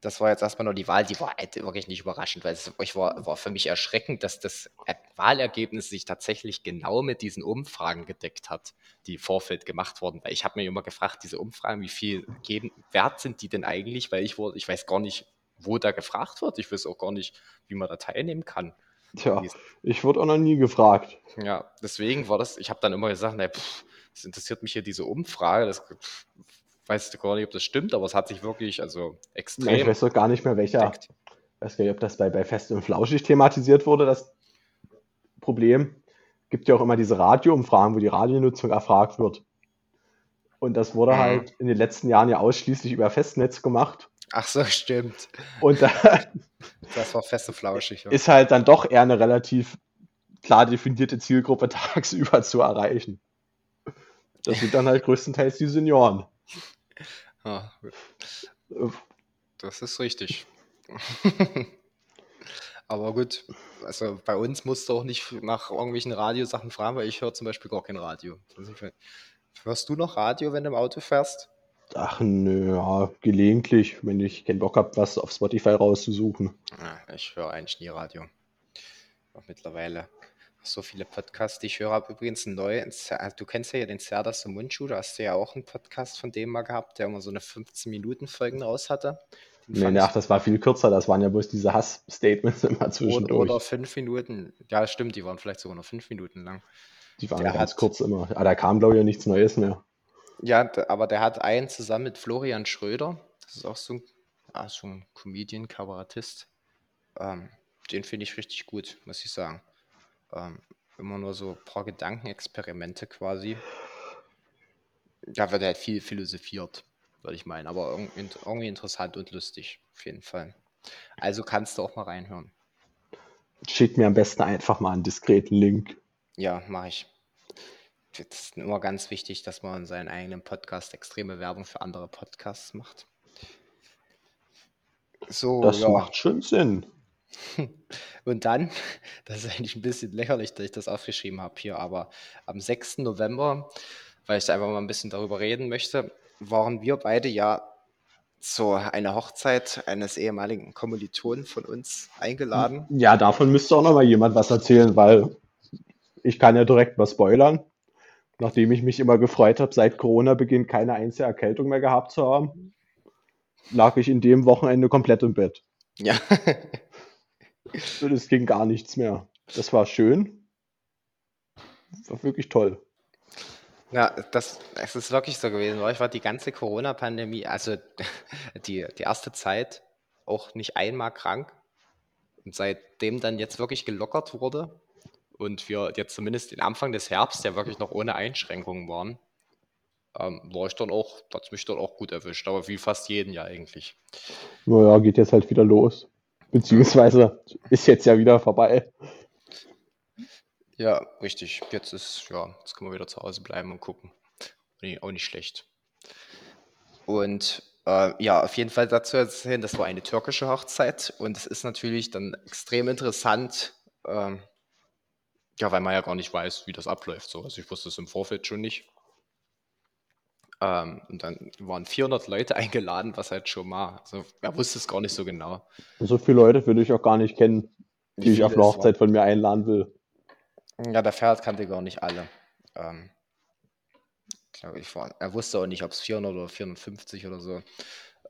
das war jetzt erstmal nur die Wahl, die war halt wirklich nicht überraschend, weil es war, war für mich erschreckend, dass das Wahlergebnis sich tatsächlich genau mit diesen Umfragen gedeckt hat, die im Vorfeld gemacht wurden. Weil ich habe mir immer gefragt, diese Umfragen, wie viel geben, wert sind die denn eigentlich? Weil ich, wurde, ich weiß gar nicht, wo da gefragt wird. Ich weiß auch gar nicht, wie man da teilnehmen kann. Tja, ich wurde auch noch nie gefragt. Ja, deswegen war das, ich habe dann immer gesagt, na, pff, das interessiert mich hier diese Umfrage, das weiß gar nicht, ob das stimmt, aber es hat sich wirklich also extrem. ich weiß doch gar nicht mehr, welcher. Ich weiß gar nicht, ob das bei, bei Fest und Flauschig thematisiert wurde, das Problem. Gibt ja auch immer diese Radioumfragen, wo die Radionutzung erfragt wird. Und das wurde mhm. halt in den letzten Jahren ja ausschließlich über Festnetz gemacht. Ach so, stimmt. Und da das war fest und flauschig. Ja. Ist halt dann doch eher eine relativ klar definierte Zielgruppe tagsüber zu erreichen. Das sind dann halt größtenteils die Senioren. Ja, das ist richtig. Aber gut, also bei uns musst du auch nicht nach irgendwelchen Radiosachen fragen, weil ich höre zum Beispiel gar kein Radio. Hörst du noch Radio, wenn du im Auto fährst? Ach nö, ja, gelegentlich, wenn ich keinen Bock habe, was auf Spotify rauszusuchen. Ja, ich höre eigentlich nie Radio. Auch mittlerweile so viele Podcasts, die ich höre. Habe übrigens einen neuen, du kennst ja den Serdas Mundschuh, da hast du ja auch einen Podcast von dem mal gehabt, der immer so eine 15-Minuten-Folgen raus hatte. Nee, nee, ach, das war viel kürzer, das waren ja bloß diese Hass-Statements immer zwischendurch. Oder, oder fünf Minuten, ja stimmt, die waren vielleicht sogar noch fünf Minuten lang. Die waren der ganz hat, kurz immer, aber da kam glaube ich ja nichts Neues mehr. Ja, aber der hat einen zusammen mit Florian Schröder, das ist auch so ein, ah, so ein Comedian, Kabarettist. Ähm, den finde ich richtig gut, muss ich sagen. Ähm, immer nur so ein paar Gedankenexperimente quasi. Da wird halt viel philosophiert würde ich meinen. Aber irgendwie interessant und lustig, auf jeden Fall. Also kannst du auch mal reinhören. Schick mir am besten einfach mal einen diskreten Link. Ja, mache ich. Es ist immer ganz wichtig, dass man in seinem eigenen Podcast extreme Werbung für andere Podcasts macht. So, das ja. macht schon Sinn. Und dann, das ist eigentlich ein bisschen lächerlich, dass ich das aufgeschrieben habe hier, aber am 6. November, weil ich einfach mal ein bisschen darüber reden möchte, waren wir beide ja zu einer Hochzeit eines ehemaligen Kommilitonen von uns eingeladen. Ja, davon müsste auch noch mal jemand was erzählen, weil ich kann ja direkt was spoilern. Nachdem ich mich immer gefreut habe, seit Corona-Beginn keine einzige Erkältung mehr gehabt zu haben, lag ich in dem Wochenende komplett im Bett. Ja. es ging gar nichts mehr. Das war schön. War wirklich toll. Ja, das, es ist wirklich so gewesen. Ich war die ganze Corona-Pandemie, also die, die erste Zeit, auch nicht einmal krank. Und seitdem dann jetzt wirklich gelockert wurde und wir jetzt zumindest den Anfang des Herbst ja wirklich noch ohne Einschränkungen waren, ähm, war ich dann auch, hat es mich dann auch gut erwischt, aber wie fast jeden Jahr eigentlich. Naja, geht jetzt halt wieder los. Beziehungsweise ist jetzt ja wieder vorbei. Ja, richtig. Jetzt ist, ja, jetzt können wir wieder zu Hause bleiben und gucken. Auch nicht schlecht. Und äh, ja, auf jeden Fall dazu erzählen, das war eine türkische Hochzeit und es ist natürlich dann extrem interessant, ähm, ja, weil man ja gar nicht weiß, wie das abläuft. So. Also ich wusste es im Vorfeld schon nicht. Ähm, und dann waren 400 Leute eingeladen, was halt schon mal, also er wusste es gar nicht so genau. So viele Leute würde ich auch gar nicht kennen, die ich auf eine Hochzeit von mir einladen will. Ja, der Pferd kannte gar nicht alle. Ähm, glaube ich, war, er wusste auch nicht, ob es 400 oder 450 oder so.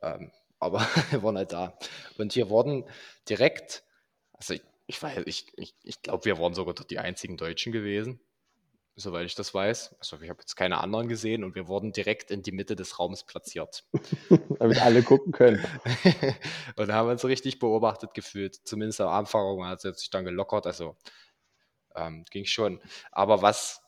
Ähm, aber wir waren halt da. Und hier wurden direkt, also ich, ich, ich, ich glaube, wir waren sogar die einzigen Deutschen gewesen, soweit ich das weiß. Also ich habe jetzt keine anderen gesehen und wir wurden direkt in die Mitte des Raums platziert. Damit alle gucken können. und haben uns richtig beobachtet gefühlt. Zumindest am Anfang hat es sich dann gelockert. Also ähm, ging schon. Aber was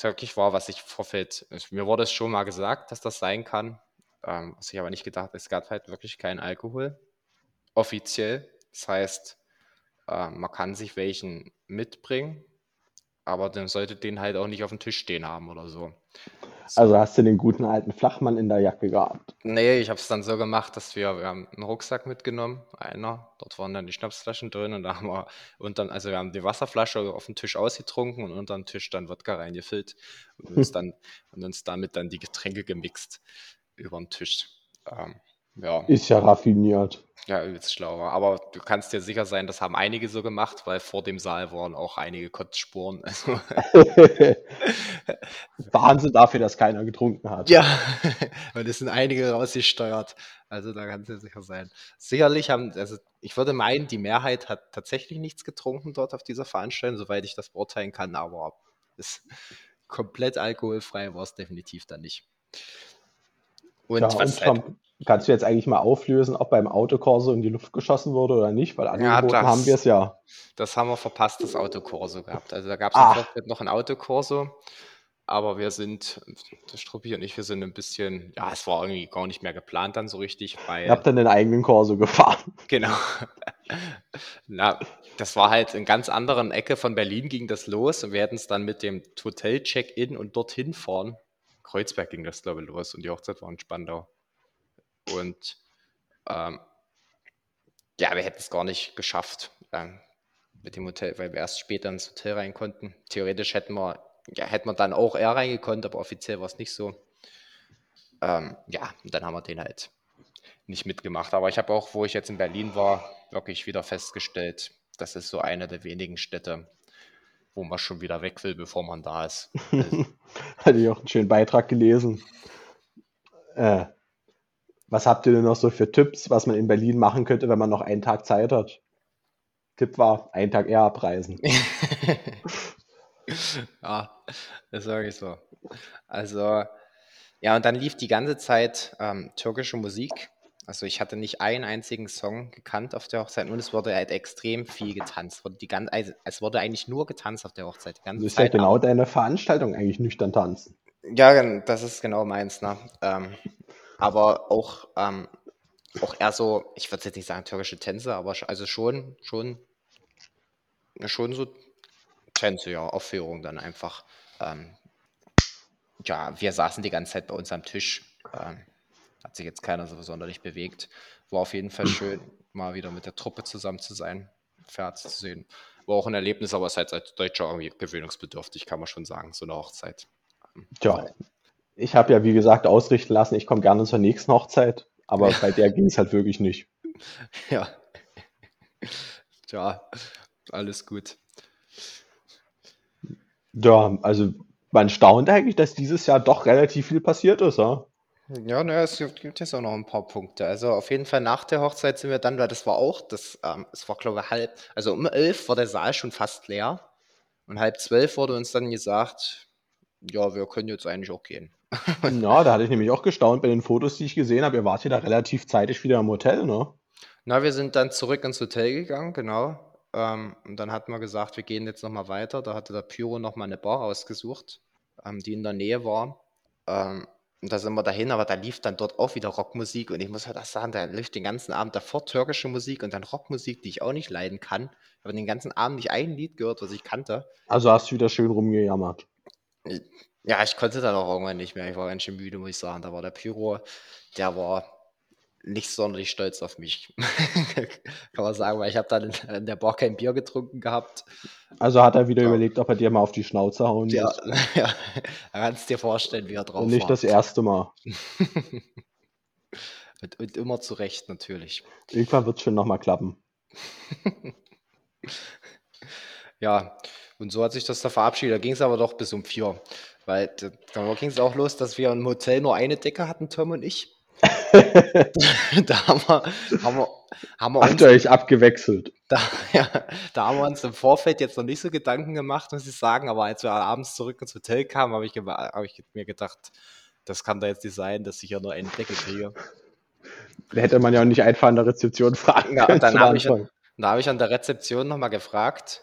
wirklich war, was ich vorfällt, mir wurde es schon mal gesagt, dass das sein kann. Ähm, was ich aber nicht gedacht, es gab halt wirklich keinen Alkohol. Offiziell. Das heißt, äh, man kann sich welchen mitbringen, aber dann sollte den halt auch nicht auf dem Tisch stehen haben oder so. Also hast du den guten alten Flachmann in der Jacke gehabt? Nee, ich habe es dann so gemacht, dass wir, wir haben einen Rucksack mitgenommen, einer, dort waren dann die Schnapsflaschen drin und da haben wir und dann, also wir haben die Wasserflasche auf dem Tisch ausgetrunken und unter dem Tisch dann Wodka reingefüllt und uns dann und uns damit dann die Getränke gemixt über den Tisch. Ähm, ja. Ist ja raffiniert. Ja, übelst schlau. Aber du kannst dir sicher sein, das haben einige so gemacht, weil vor dem Saal waren auch einige Kotzspuren. Also Wahnsinn dafür, dass keiner getrunken hat. Ja, und es sind einige rausgesteuert. Also da kannst du dir sicher sein. Sicherlich haben, also ich würde meinen, die Mehrheit hat tatsächlich nichts getrunken dort auf dieser Veranstaltung, soweit ich das beurteilen kann, aber ist komplett alkoholfrei war es definitiv dann nicht. Und ja, was und halt, Kannst du jetzt eigentlich mal auflösen, ob beim Autokorso in die Luft geschossen wurde oder nicht? Weil angeboten ja, das, haben wir es ja. Das haben wir verpasst, das Autokorso gehabt. Also da gab es noch ein Autokorso. aber wir sind, der Struppi und ich, wir sind ein bisschen, ja, es war irgendwie gar nicht mehr geplant dann so richtig, weil. Ihr habt dann den eigenen Corso gefahren. Genau. Na, das war halt in ganz anderen Ecke von Berlin ging das los und wir hätten es dann mit dem Hotel-Check-In und dorthin fahren. Kreuzberg ging das, glaube ich, los und die Hochzeit war in Spandau. Und ähm, ja, wir hätten es gar nicht geschafft ähm, mit dem Hotel, weil wir erst später ins Hotel rein konnten. Theoretisch hätten wir, ja, hätten wir dann auch eher reingekonnt, aber offiziell war es nicht so. Ähm, ja, und dann haben wir den halt nicht mitgemacht. Aber ich habe auch, wo ich jetzt in Berlin war, wirklich wieder festgestellt, das ist so eine der wenigen Städte, wo man schon wieder weg will, bevor man da ist. Hatte ich auch einen schönen Beitrag gelesen. Äh, was habt ihr denn noch so für Tipps, was man in Berlin machen könnte, wenn man noch einen Tag Zeit hat? Tipp war, einen Tag eher abreisen. ja, das sage ich so. Also, ja, und dann lief die ganze Zeit ähm, türkische Musik. Also ich hatte nicht einen einzigen Song gekannt auf der Hochzeit und es wurde halt extrem viel getanzt. Wurde die ganze, also es wurde eigentlich nur getanzt auf der Hochzeit. Die ganze das ist Zeit ja genau deine Veranstaltung, eigentlich nüchtern tanzen. Ja, das ist genau meins. Ne? Ähm, aber auch, ähm, auch eher so, ich würde jetzt nicht sagen türkische Tänze, aber also schon, schon, schon so Tänze, ja, Aufführung dann einfach. Ähm, ja, wir saßen die ganze Zeit bei uns am Tisch. Ähm, hat sich jetzt keiner so sonderlich bewegt. War auf jeden Fall schön, mal wieder mit der Truppe zusammen zu sein, Pferd zu sehen. War auch ein Erlebnis, aber es ist halt als Deutscher irgendwie gewöhnungsbedürftig, kann man schon sagen, so eine Hochzeit. Tja, ich habe ja, wie gesagt, ausrichten lassen, ich komme gerne zur nächsten Hochzeit, aber bei der ging es halt wirklich nicht. Ja. Ja, alles gut. Ja, also man staunt eigentlich, dass dieses Jahr doch relativ viel passiert ist, ja. Ja, ne, es gibt jetzt auch noch ein paar Punkte. Also auf jeden Fall nach der Hochzeit sind wir dann, weil das war auch, das, ähm, es war glaube ich halb, also um elf war der Saal schon fast leer und halb zwölf wurde uns dann gesagt, ja, wir können jetzt eigentlich auch gehen. Ja, da hatte ich nämlich auch gestaunt bei den Fotos, die ich gesehen habe. Ihr wart ja da relativ zeitig wieder im Hotel, ne? Na, wir sind dann zurück ins Hotel gegangen, genau. Ähm, und dann hatten wir gesagt, wir gehen jetzt nochmal weiter. Da hatte der Pyro nochmal eine Bar ausgesucht, ähm, die in der Nähe war. Ähm, und da sind wir dahin, aber da lief dann dort auch wieder Rockmusik. Und ich muss halt auch sagen, da lief den ganzen Abend davor türkische Musik und dann Rockmusik, die ich auch nicht leiden kann. Ich habe den ganzen Abend nicht ein Lied gehört, was ich kannte. Also hast du wieder schön rumgejammert. Ja, ich konnte dann auch irgendwann nicht mehr. Ich war ganz schön müde, muss ich sagen. Da war der Pyro, der war nicht sonderlich stolz auf mich. Kann man sagen, weil ich habe dann in der Bar kein Bier getrunken gehabt. Also hat er wieder ja. überlegt, ob er dir mal auf die Schnauze hauen ja, muss. Ja, kannst dir vorstellen, wie er drauf und nicht war. das erste Mal. und, und, immer zurecht, natürlich. Irgendwann wird es schon nochmal klappen. ja, und so hat sich das da verabschiedet. Da ging es aber doch bis um vier. Weil da ging es auch los, dass wir im Hotel nur eine Decke hatten, Tom und ich. da haben wir, haben wir, haben wir uns, Habt ihr euch abgewechselt? Da, ja, da haben wir uns im Vorfeld jetzt noch nicht so Gedanken gemacht, muss ich sagen, aber als wir abends zurück ins Hotel kamen, habe ich, hab ich mir gedacht, das kann da jetzt nicht sein, dass ich ja nur eine Decke kriege. Da hätte man ja auch nicht einfach an der Rezeption fragen ja, können. Dann habe ich, hab ich an der Rezeption nochmal gefragt,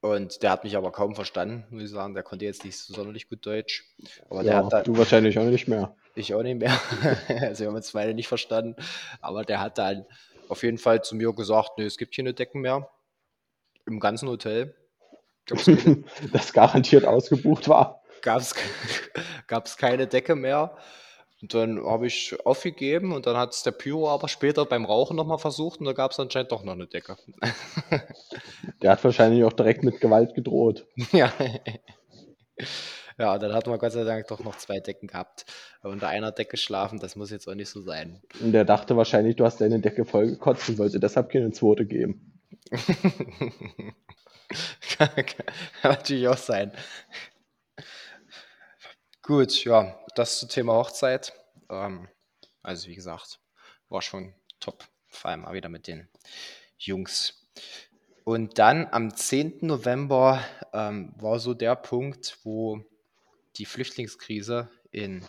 und der hat mich aber kaum verstanden, muss ich sagen. Der konnte jetzt nicht so sonderlich gut Deutsch. Aber ja, hat dann, du wahrscheinlich auch nicht mehr. Ich auch nicht mehr. also wir haben uns beide nicht verstanden. Aber der hat dann auf jeden Fall zu mir gesagt, nee, es gibt hier eine Decken mehr. Im ganzen Hotel. das garantiert ausgebucht war. Gab es keine Decke mehr. Und dann habe ich aufgegeben und dann hat es der Pyro aber später beim Rauchen nochmal versucht und da gab es anscheinend doch noch eine Decke. Der hat wahrscheinlich auch direkt mit Gewalt gedroht. Ja. Ja, dann hat man Gott sei Dank doch noch zwei Decken gehabt. Unter einer Decke schlafen, das muss jetzt auch nicht so sein. Und der dachte wahrscheinlich, du hast deine Decke vollgekotzt und wollte deshalb keine zweite geben. kann, kann natürlich auch sein. Gut, ja, das zum Thema Hochzeit. Ähm, also wie gesagt, war schon top. Vor allem mal wieder mit den Jungs. Und dann am 10. November ähm, war so der Punkt, wo die Flüchtlingskrise in,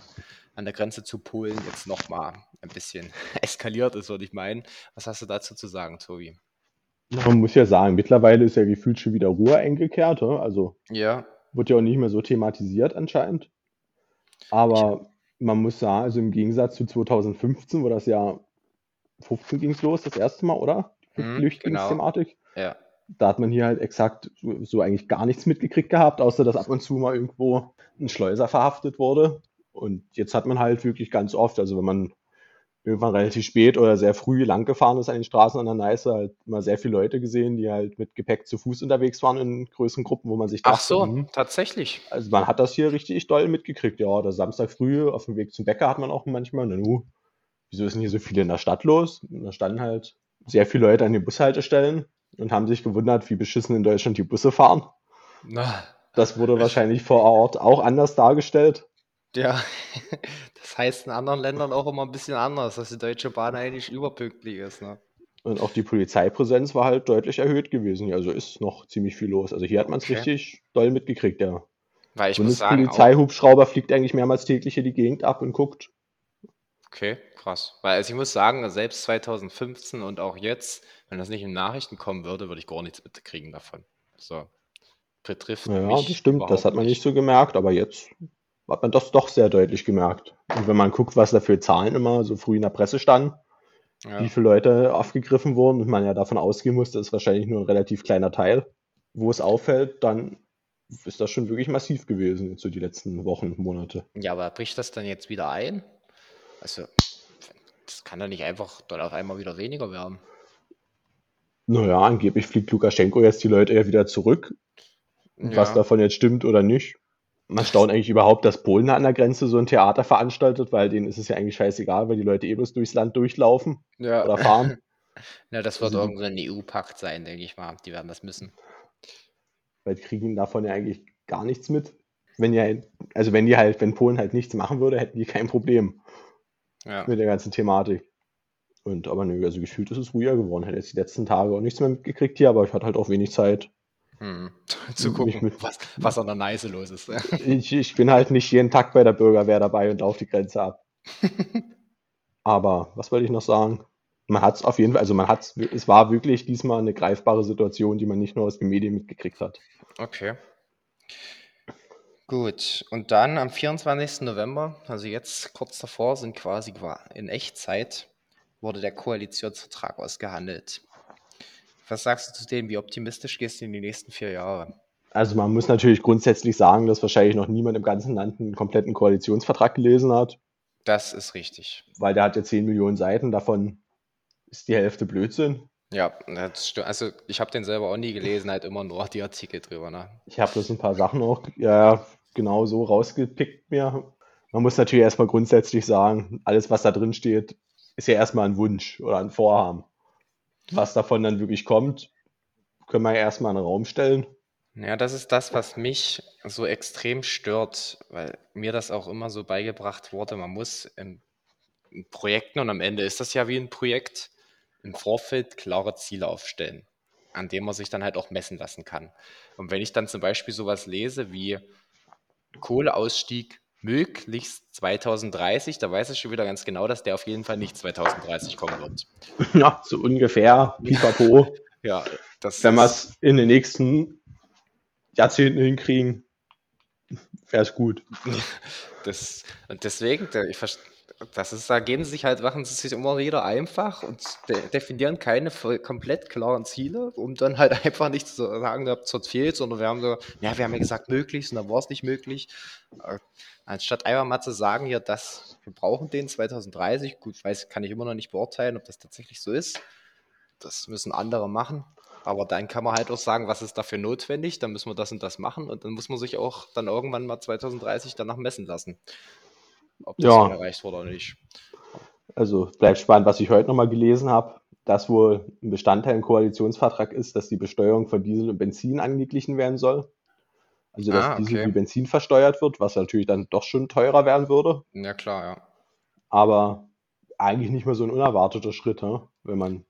an der Grenze zu Polen jetzt nochmal ein bisschen eskaliert ist, würde ich meinen. Was hast du dazu zu sagen, Tobi? Man muss ja sagen, mittlerweile ist ja gefühlt schon wieder Ruhe eingekehrt. Also ja. Wird ja auch nicht mehr so thematisiert anscheinend. Aber man muss sagen, also im Gegensatz zu 2015, wo das ja 15 ging es los, das erste Mal, oder? Die Mhm, Flüchtlingsthematik. Ja. Da hat man hier halt exakt so, so eigentlich gar nichts mitgekriegt gehabt, außer dass ab und zu mal irgendwo ein Schleuser verhaftet wurde. Und jetzt hat man halt wirklich ganz oft, also wenn man irgendwann relativ spät oder sehr früh lang gefahren ist an den Straßen an der Neiße, halt mal sehr viele Leute gesehen, die halt mit Gepäck zu Fuß unterwegs waren in größeren Gruppen, wo man sich Ach dachte, so, hm, tatsächlich. also man hat das hier richtig doll mitgekriegt, ja. Oder Samstag früh auf dem Weg zum Bäcker hat man auch manchmal, na nu, wieso ist denn hier so viel in der Stadt los? Und da standen halt sehr viele Leute an den Bushaltestellen und haben sich gewundert, wie beschissen in Deutschland die Busse fahren. Na, Das wurde wahrscheinlich vor Ort auch anders dargestellt. Ja. Das heißt in anderen Ländern auch immer ein bisschen anders, dass die Deutsche Bahn eigentlich überpünktlich ist, ne? Und auch die Polizeipräsenz war halt deutlich erhöht gewesen. Also ist noch ziemlich viel los. Also hier hat man es Okay. richtig doll mitgekriegt, ja. Weil ich muss sagen, auch, Bundespolizeihubschrauber fliegt eigentlich mehrmals täglich hier die Gegend ab und guckt. okay, krass. Weil also ich muss sagen, selbst 2015 und auch jetzt, wenn das nicht in Nachrichten kommen würde, würde ich gar nichts mitkriegen davon. So. Betrifft Ja, mich das stimmt. Das hat man nicht so gemerkt, aber jetzt hat man das doch sehr deutlich gemerkt. Und wenn man guckt, was da für Zahlen immer so früh in der Presse standen, Ja. wie viele Leute aufgegriffen wurden und man ja davon ausgehen muss, das ist wahrscheinlich nur ein relativ kleiner Teil, wo es auffällt, dann ist das schon wirklich massiv gewesen, so die letzten Wochen, Monate. Ja, aber bricht das dann jetzt wieder ein? Also, das kann doch nicht einfach dann auf einmal wieder weniger werden. Naja, angeblich fliegt Lukaschenko jetzt die Leute ja wieder zurück. Und was Ja, davon jetzt stimmt oder nicht. Man staunt eigentlich überhaupt, dass Polen an der Grenze so ein Theater veranstaltet, weil denen ist es ja eigentlich scheißegal, weil die Leute eh bloß durchs Land durchlaufen ja. oder fahren. Ja, das wird Also die, irgendein EU-Pakt sein, denke ich mal. Die werden das müssen. weil die kriegen davon ja eigentlich gar nichts mit. Wenn ja, also wenn die halt, wenn Polen halt nichts machen würde, hätten die kein Problem Ja. mit der ganzen Thematik. Und aber nö, also gefühlt ist es ruhiger geworden. Hätte jetzt die letzten Tage auch nichts mehr mitgekriegt hier, aber ich hatte halt auch wenig Zeit, Hm. Zu gucken, mit. was, was an der Neiße los ist. Ich, ich bin halt nicht jeden Tag bei der Bürgerwehr dabei und laufe die Grenze ab. Aber was wollte ich noch sagen? Man hat es auf jeden Fall, also man hat es war wirklich diesmal eine greifbare Situation, die man nicht nur aus den Medien mitgekriegt hat. Okay. Gut, und dann am 24. November, also jetzt kurz davor, sind quasi qua- in Echtzeit, wurde der Koalitionsvertrag ausgehandelt. Was sagst du zu dem? Wie optimistisch gehst du in die nächsten vier Jahre? Also man muss natürlich grundsätzlich sagen, dass wahrscheinlich noch niemand im ganzen Land einen kompletten Koalitionsvertrag gelesen hat, Das ist richtig. weil der hat ja 10 Millionen Seiten, davon ist die Hälfte Blödsinn. Ja, das stimmt. Also ich habe den selber auch nie gelesen, halt immer nur die Artikel drüber, ne? Ich habe bloß ein paar Sachen auch ja, genau so rausgepickt mir. Man muss natürlich erstmal grundsätzlich sagen, alles, was da drin steht, ist ja erstmal ein Wunsch oder ein Vorhaben. Was davon dann wirklich kommt, können wir ja erstmal in den Raum stellen. Ja, das ist das, was mich so extrem stört, weil mir das auch immer so beigebracht wurde, man muss in, Projekten, und am Ende ist das ja wie ein Projekt, im Vorfeld klare Ziele aufstellen, an denen man sich dann halt auch messen lassen kann. Und wenn ich dann zum Beispiel sowas lese wie Kohleausstieg möglichst 2030, da weiß ich schon wieder ganz genau, dass der auf jeden Fall nicht 2030 kommen wird. Ja, so ungefähr, pipapo. Ja, das Wenn wir es in den nächsten Jahrzehnten hinkriegen, wäre es gut. Das, und deswegen, ich verst- das ist, da gehen sie sich halt, machen sie sich immer wieder einfach und de definieren keine komplett klaren Ziele, um dann halt einfach nicht zu sagen, da habt ihr fehlt, sondern wir haben so, ja, wir haben ja gesagt möglichst und dann war es nicht möglich. Äh, Anstatt einfach mal zu sagen, hier, das, wir brauchen den 2030, gut, weiß, kann ich immer noch nicht beurteilen, ob das tatsächlich so ist. Das müssen andere machen. Aber dann kann man halt auch sagen, was ist dafür notwendig, dann müssen wir das und das machen und dann muss man sich auch dann irgendwann mal 2030 danach messen lassen, ob das Ja. erreicht wurde oder nicht. Also bleibt spannend, was ich heute nochmal gelesen habe, dass wohl ein Bestandteil im Koalitionsvertrag ist, dass die Besteuerung von Diesel und Benzin angeglichen werden soll. Also dass Ah, Diesel okay. wie Benzin versteuert wird, was natürlich dann doch schon teurer werden würde. Ja, klar, ja. Aber eigentlich nicht mehr so ein unerwarteter Schritt, ne? wenn man.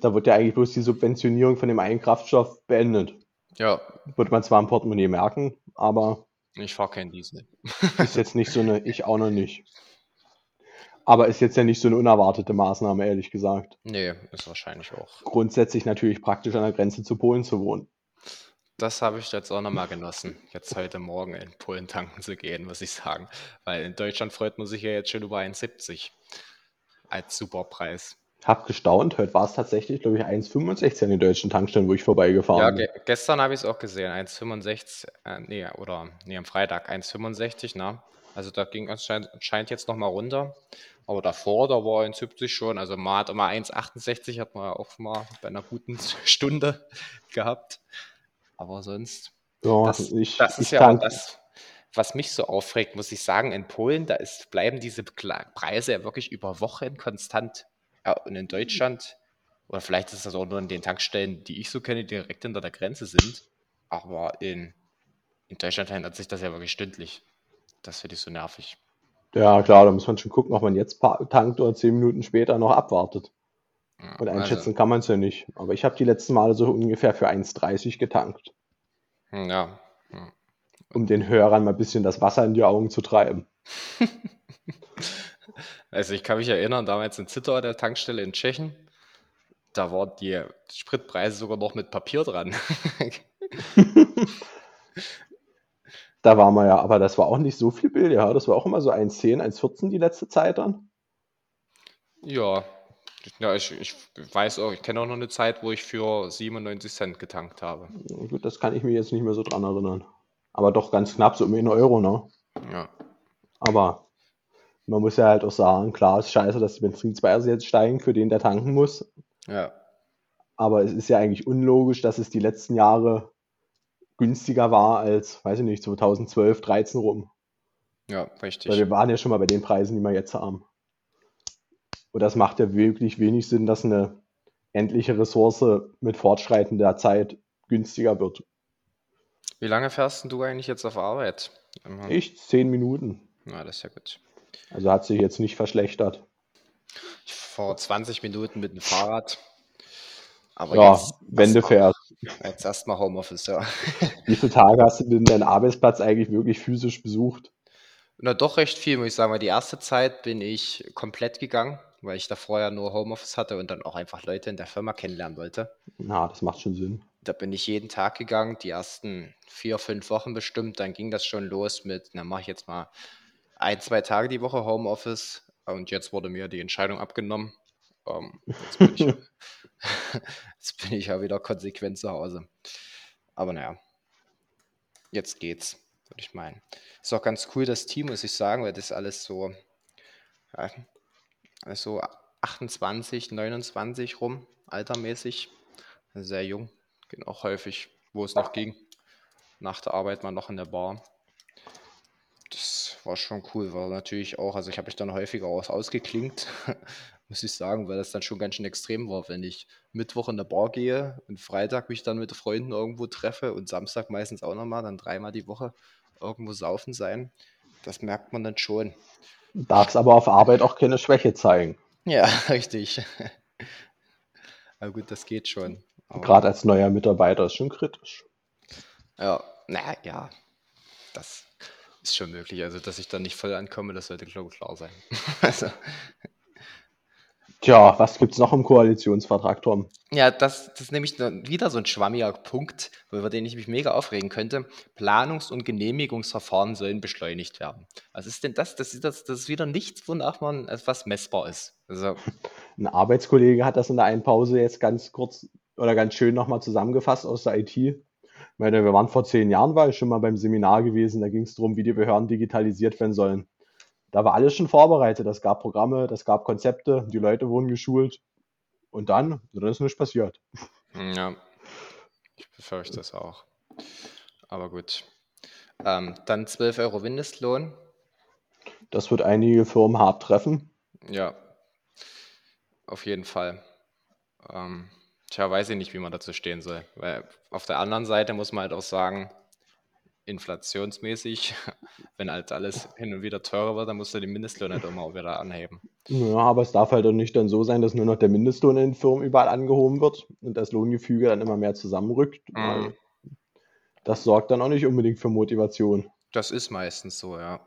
Da wird ja eigentlich bloß die Subventionierung von dem einen Kraftstoff beendet. Ja, Wird man zwar im Portemonnaie merken, aber ich fahre kein Diesel. ist jetzt nicht so eine, ich auch noch nicht. Aber ist jetzt ja nicht so eine unerwartete Maßnahme, ehrlich gesagt. Nee, ist wahrscheinlich auch. Grundsätzlich natürlich praktisch an der Grenze zu Polen zu wohnen. das habe ich jetzt auch nochmal genossen, jetzt heute Morgen in Polen tanken zu gehen, muss ich sagen. Weil in Deutschland freut man sich ja jetzt schon über 1,70 als Superpreis. Hab gestaunt, heute war es tatsächlich, glaube ich, 1,65 an den deutschen Tankstellen, wo ich vorbeigefahren Ja, bin. ge gestern habe ich es auch gesehen, 1,65, äh, nee, oder nee, am Freitag 1,65, ne? Also da ging anscheinend, anscheinend jetzt nochmal runter. Aber davor, da war 1,70 schon. Also man hat immer 1,68, hat man ja auch mal bei einer guten Stunde gehabt. Aber sonst, Ja, das, ich, das ist ich ja auch das, was mich so aufregt, muss ich sagen. In Polen, da ist, bleiben diese Preise ja wirklich über Wochen konstant. Ja, und in Deutschland, oder vielleicht ist das auch nur in den Tankstellen, die ich so kenne, die direkt hinter der Grenze sind. Aber in, in Deutschland ändert sich das ja wirklich stündlich. Das finde ich so nervig. ja klar, da muss man schon gucken, ob man jetzt tankt oder zehn Minuten später noch abwartet. Ja, Und also, einschätzen kann man es ja nicht. Aber ich habe die letzten Male so ungefähr für 1,30 getankt, ja. hm. um den Hörern mal ein bisschen das Wasser in die Augen zu treiben. Also ich kann mich erinnern, damals in Zittau, der Tankstelle in Tschechien, da waren die Spritpreise sogar noch mit Papier dran. Da war man ja, aber das war auch nicht so viel Bild, ja. Das war auch immer so 1,10, 1,14 die letzte Zeit dann. Ja, ja ich, ich weiß auch, ich kenne auch noch eine Zeit, wo ich für 97 Cent getankt habe. Gut, das kann ich mir jetzt nicht mehr so dran erinnern. Aber doch ganz knapp, so um 1 Euro, ne? Ja, Aber man muss ja halt auch sagen, klar ist scheiße, dass die Benzinpreise jetzt steigen für den, der tanken muss. ja, Aber es ist ja eigentlich unlogisch, dass es die letzten Jahre günstiger war als, weiß ich nicht, 2012, 13 rum. ja, Weil richtig. wir waren ja schon mal bei den Preisen, die wir jetzt haben. Und das macht ja wirklich wenig Sinn, dass eine endliche Ressource mit fortschreitender Zeit günstiger wird. Wie lange fährst du eigentlich jetzt auf Arbeit? Ich 10 Minuten. Na, das ist ja gut. Also hat sich jetzt nicht verschlechtert. Fahre 20 Minuten mit dem Fahrrad, aber Ja, jetzt wenn du fährst. jetzt erstmal Homeoffice, ja. Wie viele Tage hast du denn deinen Arbeitsplatz eigentlich wirklich physisch besucht? Na, doch recht viel, muss ich sagen, weil die erste Zeit bin ich komplett gegangen, weil ich davor ja nur Homeoffice hatte und dann auch einfach Leute in der Firma kennenlernen wollte. Na, das macht schon Sinn. Da bin ich jeden Tag gegangen, die ersten vier, fünf Wochen bestimmt. Dann ging das schon los mit, na, mache ich jetzt mal ein, zwei Tage die Woche Homeoffice. Und jetzt wurde mir die Entscheidung abgenommen. Ähm, jetzt bin ich, jetzt bin ich ja wieder konsequent zu Hause. Aber naja, jetzt geht's, würde ich meinen. Ist auch ganz cool, das Team, muss ich sagen, weil das alles so, ja, so 28, 29 rum, altermäßig. Sehr jung, gehen auch häufig, wo es noch ging. Nach der Arbeit mal noch in der Bar. War schon cool, war natürlich auch, also ich habe mich dann häufiger aus, ausgeklinkt, muss ich sagen, weil das dann schon ganz schön extrem war, wenn ich Mittwoch in der Bar gehe und Freitag mich dann mit Freunden irgendwo treffe und Samstag meistens auch nochmal, dann dreimal die Woche irgendwo saufen sein. Das merkt man dann schon. Darfst aber auf Arbeit auch keine Schwäche zeigen. Ja, richtig. Aber gut, das geht schon. Gerade als neuer Mitarbeiter ist schon kritisch. ja, na ja, das ist schon möglich. Also, dass ich dann nicht voll ankomme, das sollte, glaube ich, klar sein. Also, Tja, was gibt's noch im Koalitionsvertrag, Tom? ja, das, das ist nämlich wieder so ein schwammiger Punkt, über den ich mich mega aufregen könnte. Planungs- und Genehmigungsverfahren sollen beschleunigt werden. Was ist denn das? Das ist, das, das ist wieder nichts, wonach man etwas messbar ist. Also, Ein Arbeitskollege hat das in der einen Pause jetzt ganz kurz oder ganz schön nochmal zusammengefasst aus der IT. Ich meine, wir waren vor zehn Jahren, war ich schon mal beim Seminar gewesen, da ging es darum, wie die Behörden digitalisiert werden sollen. Da war alles schon vorbereitet. Es gab Programme, es gab Konzepte, die Leute wurden geschult. Und dann, dann ist nichts passiert. ja, ich befürchte es auch. Aber gut. Ähm, dann 12 Euro Mindestlohn. Das wird einige Firmen hart treffen. Ja, auf jeden Fall. Ähm, tja, weiß ich nicht, wie man dazu stehen soll. Weil auf der anderen Seite muss man halt auch sagen, inflationsmäßig, wenn halt alles hin und wieder teurer wird, dann musst du den Mindestlohn halt immer auch wieder anheben. Ja, aber es darf halt auch nicht dann so sein, dass nur noch der Mindestlohn in den Firmen überall angehoben wird und das Lohngefüge dann immer mehr zusammenrückt. Mhm. Das sorgt dann auch nicht unbedingt für Motivation. Das ist meistens so, ja.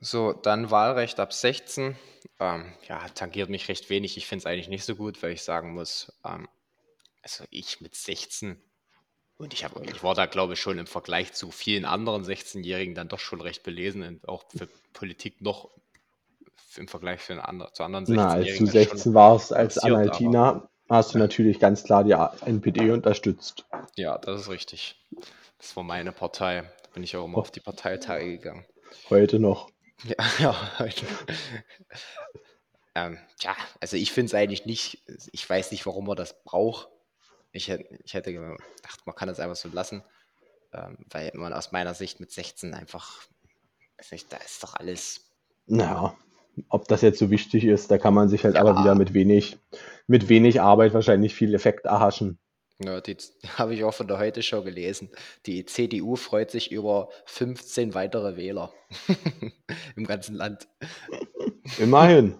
So, dann Wahlrecht ab 16. Ähm, ja, tangiert mich recht wenig. Ich finde es eigentlich nicht so gut, weil ich sagen muss, ähm, also ich mit 16, Und ich, hab, ich war da, glaube ich, schon im Vergleich zu vielen anderen 16-Jährigen dann doch schon recht belesen und auch für Politik noch im Vergleich für eine, zu anderen 16-Jährigen. Na, als du 16 warst, als Analtina, hast du ja. natürlich ganz klar die NPD unterstützt. Ja, das ist richtig. Das war meine Partei. Da bin ich auch immer oh. auf die Parteitage gegangen. Heute noch. Ja, ja heute. ähm, ja, also ich finde es eigentlich nicht, ich weiß nicht, warum man das braucht. Ich, ich hätte gedacht, man kann das einfach so lassen, ähm, weil man aus meiner Sicht mit 16 einfach, nicht, da ist doch alles. Naja, ob das jetzt so wichtig ist, da kann man sich halt ja. aber wieder mit wenig, mit wenig Arbeit wahrscheinlich viel Effekt erhaschen. Ja, die habe ich auch von der Heute-Show gelesen. Die CDU freut sich über 15 weitere Wähler im ganzen Land. Immerhin.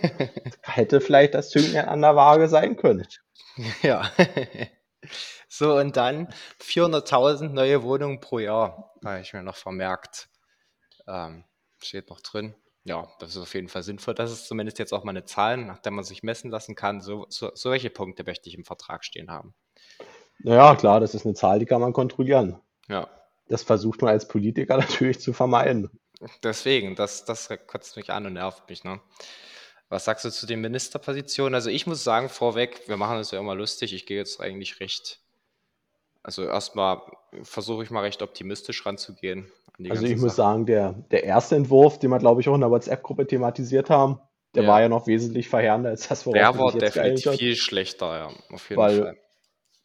Hätte vielleicht das Zünglein an der Waage sein können. Ja. So, und dann 400.000 neue Wohnungen pro Jahr, habe ich mir noch vermerkt. Ähm, steht noch drin ja, das ist auf jeden Fall sinnvoll. Das ist zumindest jetzt auch mal eine Zahl, nach der man sich messen lassen kann. So, so, solche Punkte möchte ich im Vertrag stehen haben. Naja, klar, das ist eine Zahl, die kann man kontrollieren. Ja. Das versucht man als Politiker natürlich zu vermeiden. Deswegen, das, das kotzt mich an und nervt mich. Ne? Was sagst du zu den Ministerpositionen? Also ich muss sagen, vorweg, wir machen das ja immer lustig. Ich gehe jetzt eigentlich recht, also erstmal versuche ich mal recht optimistisch ranzugehen. Also ich muss sagen, der, der erste Entwurf, den wir, glaube ich, auch in der WhatsApp-Gruppe thematisiert haben, der ja. war ja noch wesentlich verheerender als das, worauf Der war definitiv viel schlechter, ja, auf jeden Weil, Fall.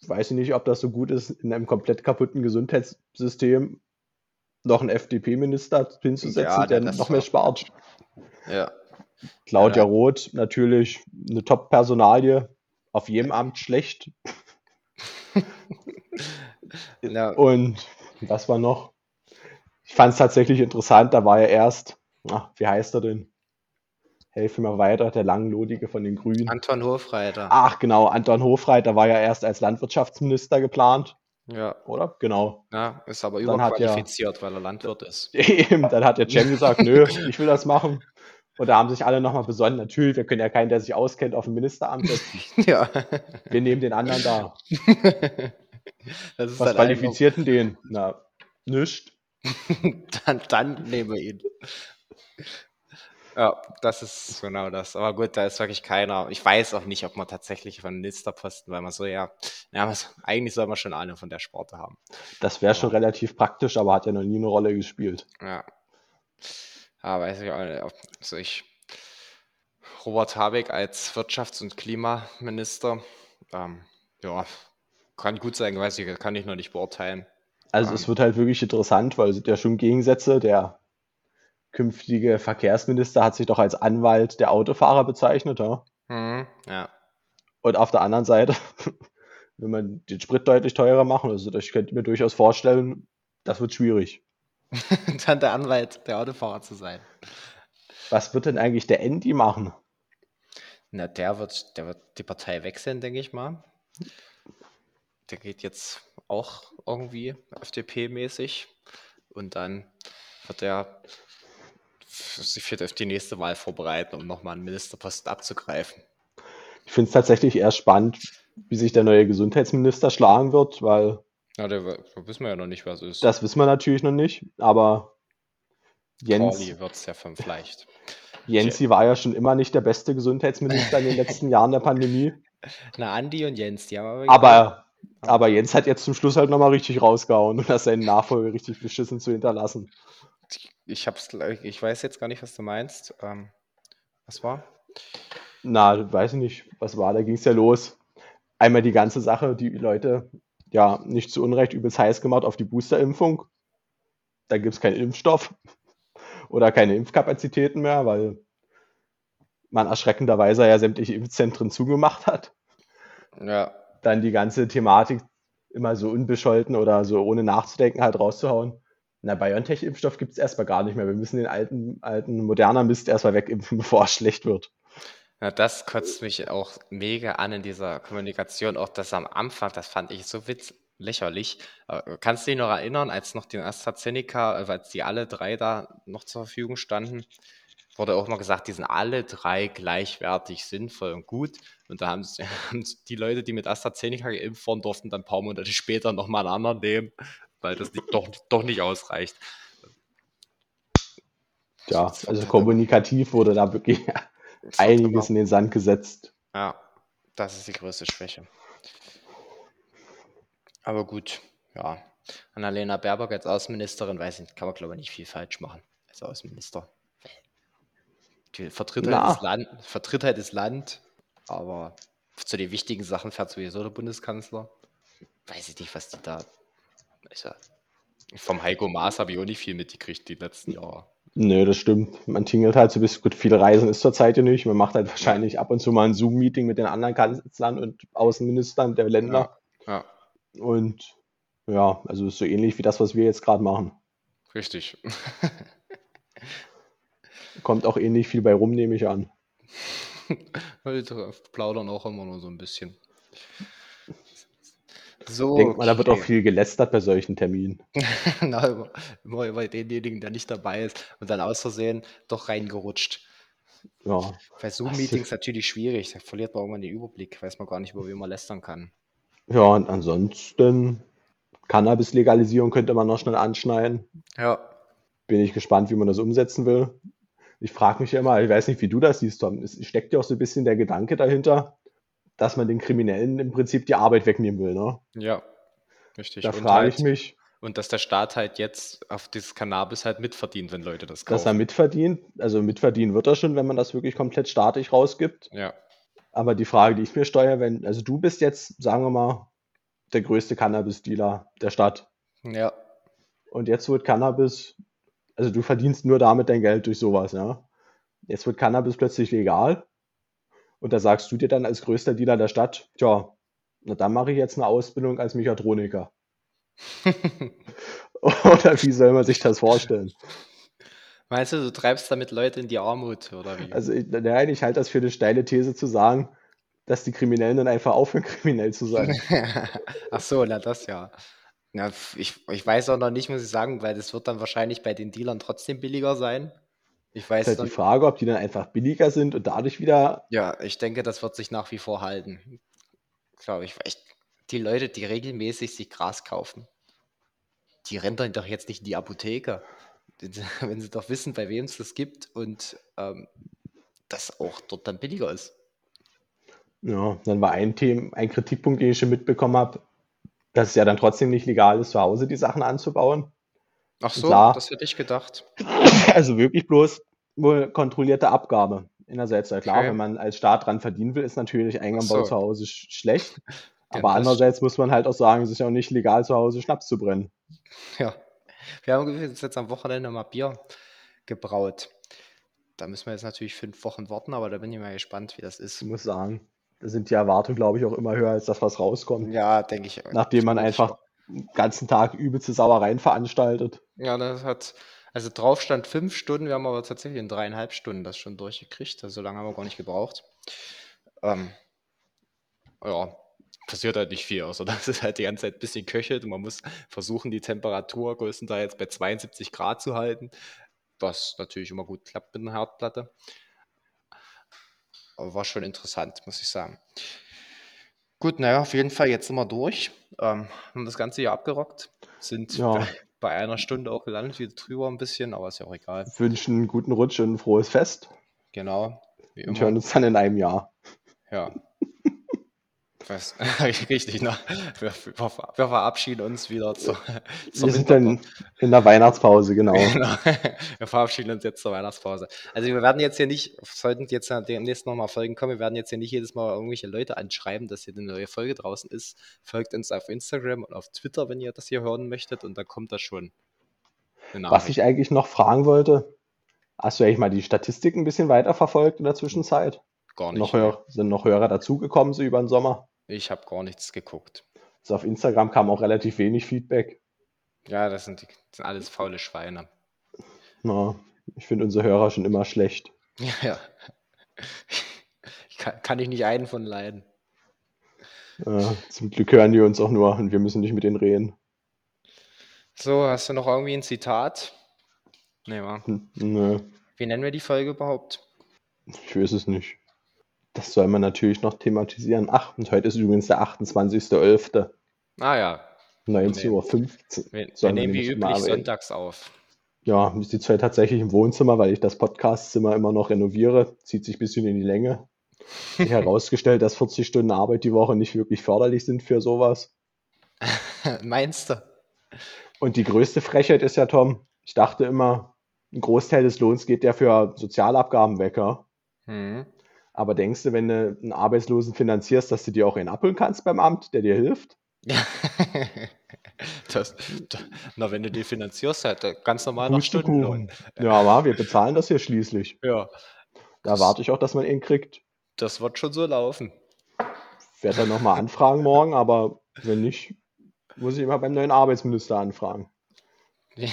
Weiß ich nicht, ob das so gut ist, in einem komplett kaputten Gesundheitssystem noch einen FDP-Minister hinzusetzen, ja, der noch mehr spart. Ja. Claudia ja. Roth, natürlich eine Top-Personalie, auf jedem Amt schlecht. ja. Und was war noch? Ich fand es tatsächlich interessant, da war er erst, ach, wie heißt er denn? Helfe mir weiter, der Langlodige von den Grünen. Anton Hofreiter. Ach, genau, Anton Hofreiter war ja erst als Landwirtschaftsminister geplant. Ja. Oder? Genau. Ja, ist aber überqualifiziert, ja, weil er Landwirt ist. Eben, dann hat der Cem gesagt, nö, ich will das machen. Und da haben sich alle nochmal besonnen. Natürlich, wir können ja keinen, der sich auskennt, auf ein Ministeramt setzen. ja. Wir nehmen den anderen da. Was qualifiziert denn den? Na, nichts. dann, dann nehmen wir ihn. Ja, das ist genau das. Aber gut, da ist wirklich keiner. Ich weiß auch nicht, ob man tatsächlich von Ministerposten, weil man so, ja, ja eigentlich soll man schon eine von der Sporte haben. Das wäre schon relativ praktisch, aber hat ja noch nie eine Rolle gespielt. Ja. Ja, weiß ich auch nicht. Also ich, Robert Habeck als Wirtschafts- und Klimaminister, ähm, ja, kann gut sein, weiß ich, kann ich noch nicht beurteilen. Also es wird halt wirklich interessant, weil es sind ja schon Gegensätze. Der künftige Verkehrsminister hat sich doch als Anwalt der Autofahrer bezeichnet. Ja. Mhm, ja. Und auf der anderen Seite, wenn man den Sprit deutlich teurer machen, also ich könnte mir durchaus vorstellen, das wird schwierig. Dann der Anwalt der Autofahrer zu sein. Was wird denn eigentlich der Andy machen? Na, der wird, der wird die Partei wechseln, denke ich mal. Der geht jetzt auch irgendwie FDP-mäßig. Und dann wird er sich für die nächste Wahl vorbereiten, um nochmal einen Ministerposten abzugreifen. Ich finde es tatsächlich eher spannend, wie sich der neue Gesundheitsminister schlagen wird, weil. Ja, da wissen wir ja noch nicht, was es ist. Das wissen wir natürlich noch nicht, aber Jens. wird es ja vielleicht. Jensi war ja schon immer nicht der beste Gesundheitsminister in den letzten Jahren der Pandemie. Na, Andi und Jens, die haben aber. Aber aber Jens hat jetzt zum Schluss halt nochmal richtig rausgehauen und das seinen Nachfolger richtig beschissen zu hinterlassen. Ich hab's, ich weiß jetzt gar nicht, was du meinst. Ähm, was war? Na, weiß ich nicht, was war, da ging es ja los. Einmal die ganze Sache, die Leute ja nicht zu Unrecht übelst heiß gemacht auf die Boosterimpfung. Da gibt es keinen Impfstoff oder keine Impfkapazitäten mehr, weil man erschreckenderweise ja sämtliche Impfzentren zugemacht hat. Ja dann die ganze Thematik immer so unbescholten oder so ohne nachzudenken halt rauszuhauen. Na, BioNTech-Impfstoff gibt es erstmal gar nicht mehr. Wir müssen den alten, alten moderner Mist erstmal wegimpfen, bevor es schlecht wird. Ja, das kotzt mich auch mega an in dieser Kommunikation. Auch das am Anfang, das fand ich so witz lächerlich. Kannst du dich noch erinnern, als noch den AstraZeneca, äh, als die alle drei da noch zur Verfügung standen, wurde auch mal gesagt, die sind alle drei gleichwertig sinnvoll und gut. Und da haben die Leute, die mit AstraZeneca geimpft wurden, durften dann ein paar Monate später nochmal einen anderen nehmen, weil das nicht, doch, doch nicht ausreicht. Ja, also kommunikativ wurde da wirklich einiges in den Sand gesetzt. Ja, das ist die größte Schwäche. Aber gut, ja. Annalena Baerbock als Außenministerin, weiß ich, kann man glaube ich nicht viel falsch machen als Außenminister. Vertritt halt, das Land, vertritt halt das Land, aber zu den wichtigen Sachen fährt sowieso der Bundeskanzler. Weiß ich nicht, was die da. Vom Heiko Maas habe ich auch nicht viel mitgekriegt die letzten Jahre. Nö, das stimmt. Man tingelt halt so bis gut. Viele Reisen ist zurzeit ja nicht. Man macht halt wahrscheinlich ab und zu mal ein Zoom-Meeting mit den anderen Kanzlern und Außenministern der Länder. Ja. ja. Und ja, also ist so ähnlich wie das, was wir jetzt gerade machen. Richtig. Kommt auch ähnlich viel bei rum, nehme ich an. Wir plaudern auch immer nur so ein bisschen. So, Denkt man, da wird auch viel gelästert bei solchen Terminen. Na, immer, immer über denjenigen, der nicht dabei ist und dann aus Versehen doch reingerutscht. Ja. Bei Zoom-Meetings natürlich schwierig, da verliert man irgendwann den Überblick, weiß man gar nicht, über wen man lästern kann. Ja, und ansonsten Cannabis-Legalisierung könnte man noch schnell anschneiden. Ja. Bin ich gespannt, wie man das umsetzen will. Ich frage mich ja immer, ich weiß nicht, wie du das siehst, Tom. Es steckt ja auch so ein bisschen der Gedanke dahinter, dass man den Kriminellen im Prinzip die Arbeit wegnehmen will, ne? Ja, richtig. Da frage halt, ich mich. Und dass der Staat halt jetzt auf dieses Cannabis halt mitverdient, wenn Leute das kaufen. Dass er mitverdient, also mitverdienen wird er schon, wenn man das wirklich komplett staatlich rausgibt. Ja. Aber die Frage, die ich mir steuere, wenn, also du bist jetzt, sagen wir mal, der größte Cannabis-Dealer der Stadt. Ja. Und jetzt wird Cannabis, also du verdienst nur damit dein Geld durch sowas, ja. Jetzt wird Cannabis plötzlich legal. Und da sagst du dir dann als größter Dealer der Stadt, tja, na dann mache ich jetzt eine Ausbildung als Mechatroniker. oder wie soll man sich das vorstellen? Meinst du, du treibst damit Leute in die Armut oder wie? Also ich, nein, ich halte das für eine steile These zu sagen, dass die Kriminellen dann einfach aufhören, kriminell zu sein. Ach so, na das ja. ja ich, ich weiß auch noch nicht, muss ich sagen, weil das wird dann wahrscheinlich bei den Dealern trotzdem billiger sein. Ich weiß ist halt die Frage, ob die dann einfach billiger sind und dadurch wieder. Ja, ich denke, das wird sich nach wie vor halten. Glaube ich. Echt, die Leute, die regelmäßig sich Gras kaufen, die rennen dann doch jetzt nicht in die Apotheke. Wenn sie doch wissen, bei wem es das gibt und ähm, das auch dort dann billiger ist. Ja, dann war ein Thema, ein Kritikpunkt, den ich schon mitbekommen habe, dass es ja dann trotzdem nicht legal ist, zu Hause die Sachen anzubauen. Ach so, Klar, das hätte ich gedacht. Also wirklich bloß wohl kontrollierte Abgabe. Einerseits, ja klar, okay. wenn man als Staat dran verdienen will, ist natürlich Eingangsbau so. zu Hause sch schlecht. Aber ja, andererseits muss man halt auch sagen, es ist ja auch nicht legal, zu Hause Schnaps zu brennen. Ja. Wir haben jetzt am Wochenende mal Bier gebraut. Da müssen wir jetzt natürlich fünf Wochen warten, aber da bin ich mal gespannt, wie das ist. Ich muss sagen, da sind die Erwartungen, glaube ich, auch immer höher als das, was rauskommt. Ja, denke ich. Nachdem man einfach den ganzen Tag übelste Sauereien veranstaltet. Ja, das hat, also drauf stand fünf Stunden, wir haben aber tatsächlich in dreieinhalb Stunden das schon durchgekriegt. Also so lange haben wir gar nicht gebraucht. Ähm, ja, passiert halt nicht viel, außer dass es halt die ganze Zeit ein bisschen köchelt und man muss versuchen, die Temperatur größtenteils bei 72 Grad zu halten, was natürlich immer gut klappt mit einer Herdplatte. Aber war schon interessant, muss ich sagen. Gut, naja, auf jeden Fall, jetzt sind wir durch. Ähm, haben das ganze hier abgerockt. Sind ja. bei, einer Stunde auch gelandet, wieder drüber ein bisschen, aber ist ja auch egal. Wünschen einen guten Rutsch und ein frohes Fest. Genau. Und hören uns dann in einem Jahr. Ja. Was, richtig, ne? Wir, wir, wir, verabschieden uns wieder zur, zur Wir sind dann in der Weihnachtspause, genau. genau. Wir verabschieden uns jetzt zur Weihnachtspause. Also wir werden jetzt hier nicht, sollten jetzt demnächst nochmal Folgen kommen, wir werden jetzt hier nicht jedes Mal irgendwelche Leute anschreiben, dass hier eine neue Folge draußen ist. Folgt uns auf Instagram und auf Twitter, wenn ihr das hier hören möchtet und dann kommt das schon. Was ich eigentlich noch fragen wollte, hast du eigentlich mal die Statistik ein bisschen weiter verfolgt in der Zwischenzeit? Gar nicht. Noch höher, sind noch Hörer dazugekommen, so über den Sommer? Ich habe gar nichts geguckt. Also auf Instagram kam auch relativ wenig Feedback. Ja, das sind, die, das sind alles faule Schweine. Na, ich finde unsere Hörer schon immer schlecht. Ja, ja. Ich kann, kann ich nicht einen von leiden. Ja, zum Glück hören die uns auch nur und wir müssen nicht mit denen reden. So, hast du noch irgendwie ein Zitat? Nee, wa? Nö. Wie nennen wir die Folge überhaupt? Ich weiß es nicht. Das soll man natürlich noch thematisieren. Ach, und heute ist übrigens der 28.11. Ah ja, 19.15 Uhr. wir, nehmen wie üblich sonntags auf. Ja, ich sitze heute tatsächlich im Wohnzimmer, weil ich das Podcastzimmer immer noch renoviere. Zieht sich ein bisschen in die Länge. Ich herausgestellt, dass 40 Stunden Arbeit die Woche nicht wirklich förderlich sind für sowas. Meinst du? Und die größte Frechheit ist ja, Tom, ich dachte immer, ein Großteil des Lohns geht ja für Sozialabgaben weg. Ja? Hm. Aber denkst du, wenn du einen Arbeitslosen finanzierst, dass du dir auch einen abholen kannst beim Amt, der dir hilft? das, da, na, wenn du die finanzierst, halt äh, ganz normal nach Stundenlohn. Ja, aber wir bezahlen das hier schließlich. Ja, Da erwarte ich auch, dass man ihn kriegt. das wird schon so laufen. Ich werde dann nochmal anfragen morgen, aber wenn nicht, muss ich immer beim neuen Arbeitsminister anfragen.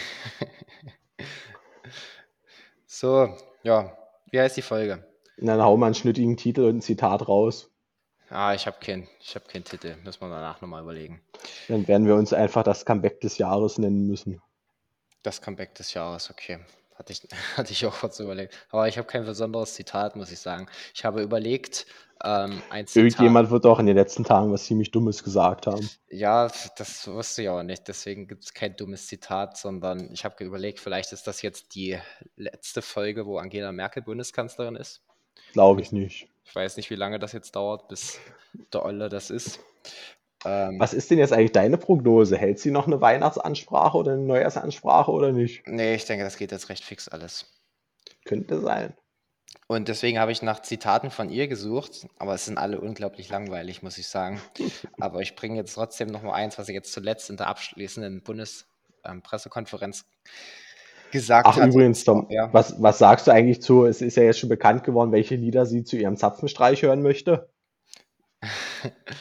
So, ja, wie heißt die Folge? Und dann hauen wir einen schnittigen Titel und ein Zitat raus. Ah, ich habe keinen hab keinen Titel. Müssen wir danach nochmal überlegen. Dann werden wir uns einfach das Comeback des Jahres nennen müssen. Das Comeback des Jahres, okay. Hatte ich, hatte ich auch kurz überlegt. Aber ich habe kein besonderes Zitat, muss ich sagen. Ich habe überlegt, ähm, ein Zitat. Irgendjemand wird auch in den letzten Tagen was ziemlich Dummes gesagt haben. Ja, das wusste ich aber nicht. Deswegen gibt es kein dummes Zitat, sondern ich habe überlegt, vielleicht ist das jetzt die letzte Folge, wo Angela Merkel Bundeskanzlerin ist. Glaube ich nicht. Ich weiß nicht, wie lange das jetzt dauert, bis der Olle das ist. Ähm, Was ist denn jetzt eigentlich deine Prognose? Hält sie noch eine Weihnachtsansprache oder eine Neujahrsansprache oder nicht? nee, ich denke, das geht jetzt recht fix alles. Könnte sein. Und deswegen habe ich nach Zitaten von ihr gesucht, aber es sind alle unglaublich langweilig, muss ich sagen. Aber ich bringe jetzt trotzdem noch mal eins, was sie jetzt zuletzt in der abschließenden Bundespressekonferenz gesagt Ach, hat. übrigens, Tom, Ja. was, was sagst du eigentlich zu, es ist ja jetzt schon bekannt geworden, welche Lieder sie zu ihrem Zapfenstreich hören möchte?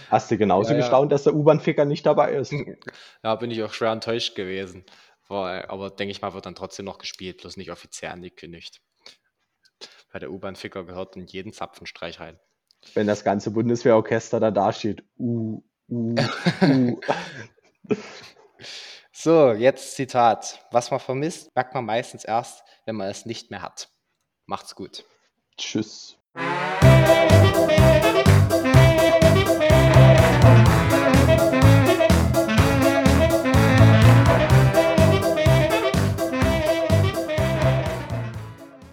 Hast du genauso Ja, ja. gestaunt, dass der U-Bahn-Ficker nicht dabei ist? Ja, bin ich auch schwer enttäuscht gewesen. Aber denke ich mal, wird dann trotzdem noch gespielt, bloß nicht offiziell angekündigt. Weil der U-Bahn-Ficker gehört in jeden Zapfenstreich rein. Wenn das ganze Bundeswehrorchester da dasteht. Uh, uh, uh. So, jetzt Zitat. Was man vermisst, merkt man meistens erst, wenn man es nicht mehr hat. Macht's gut. Tschüss.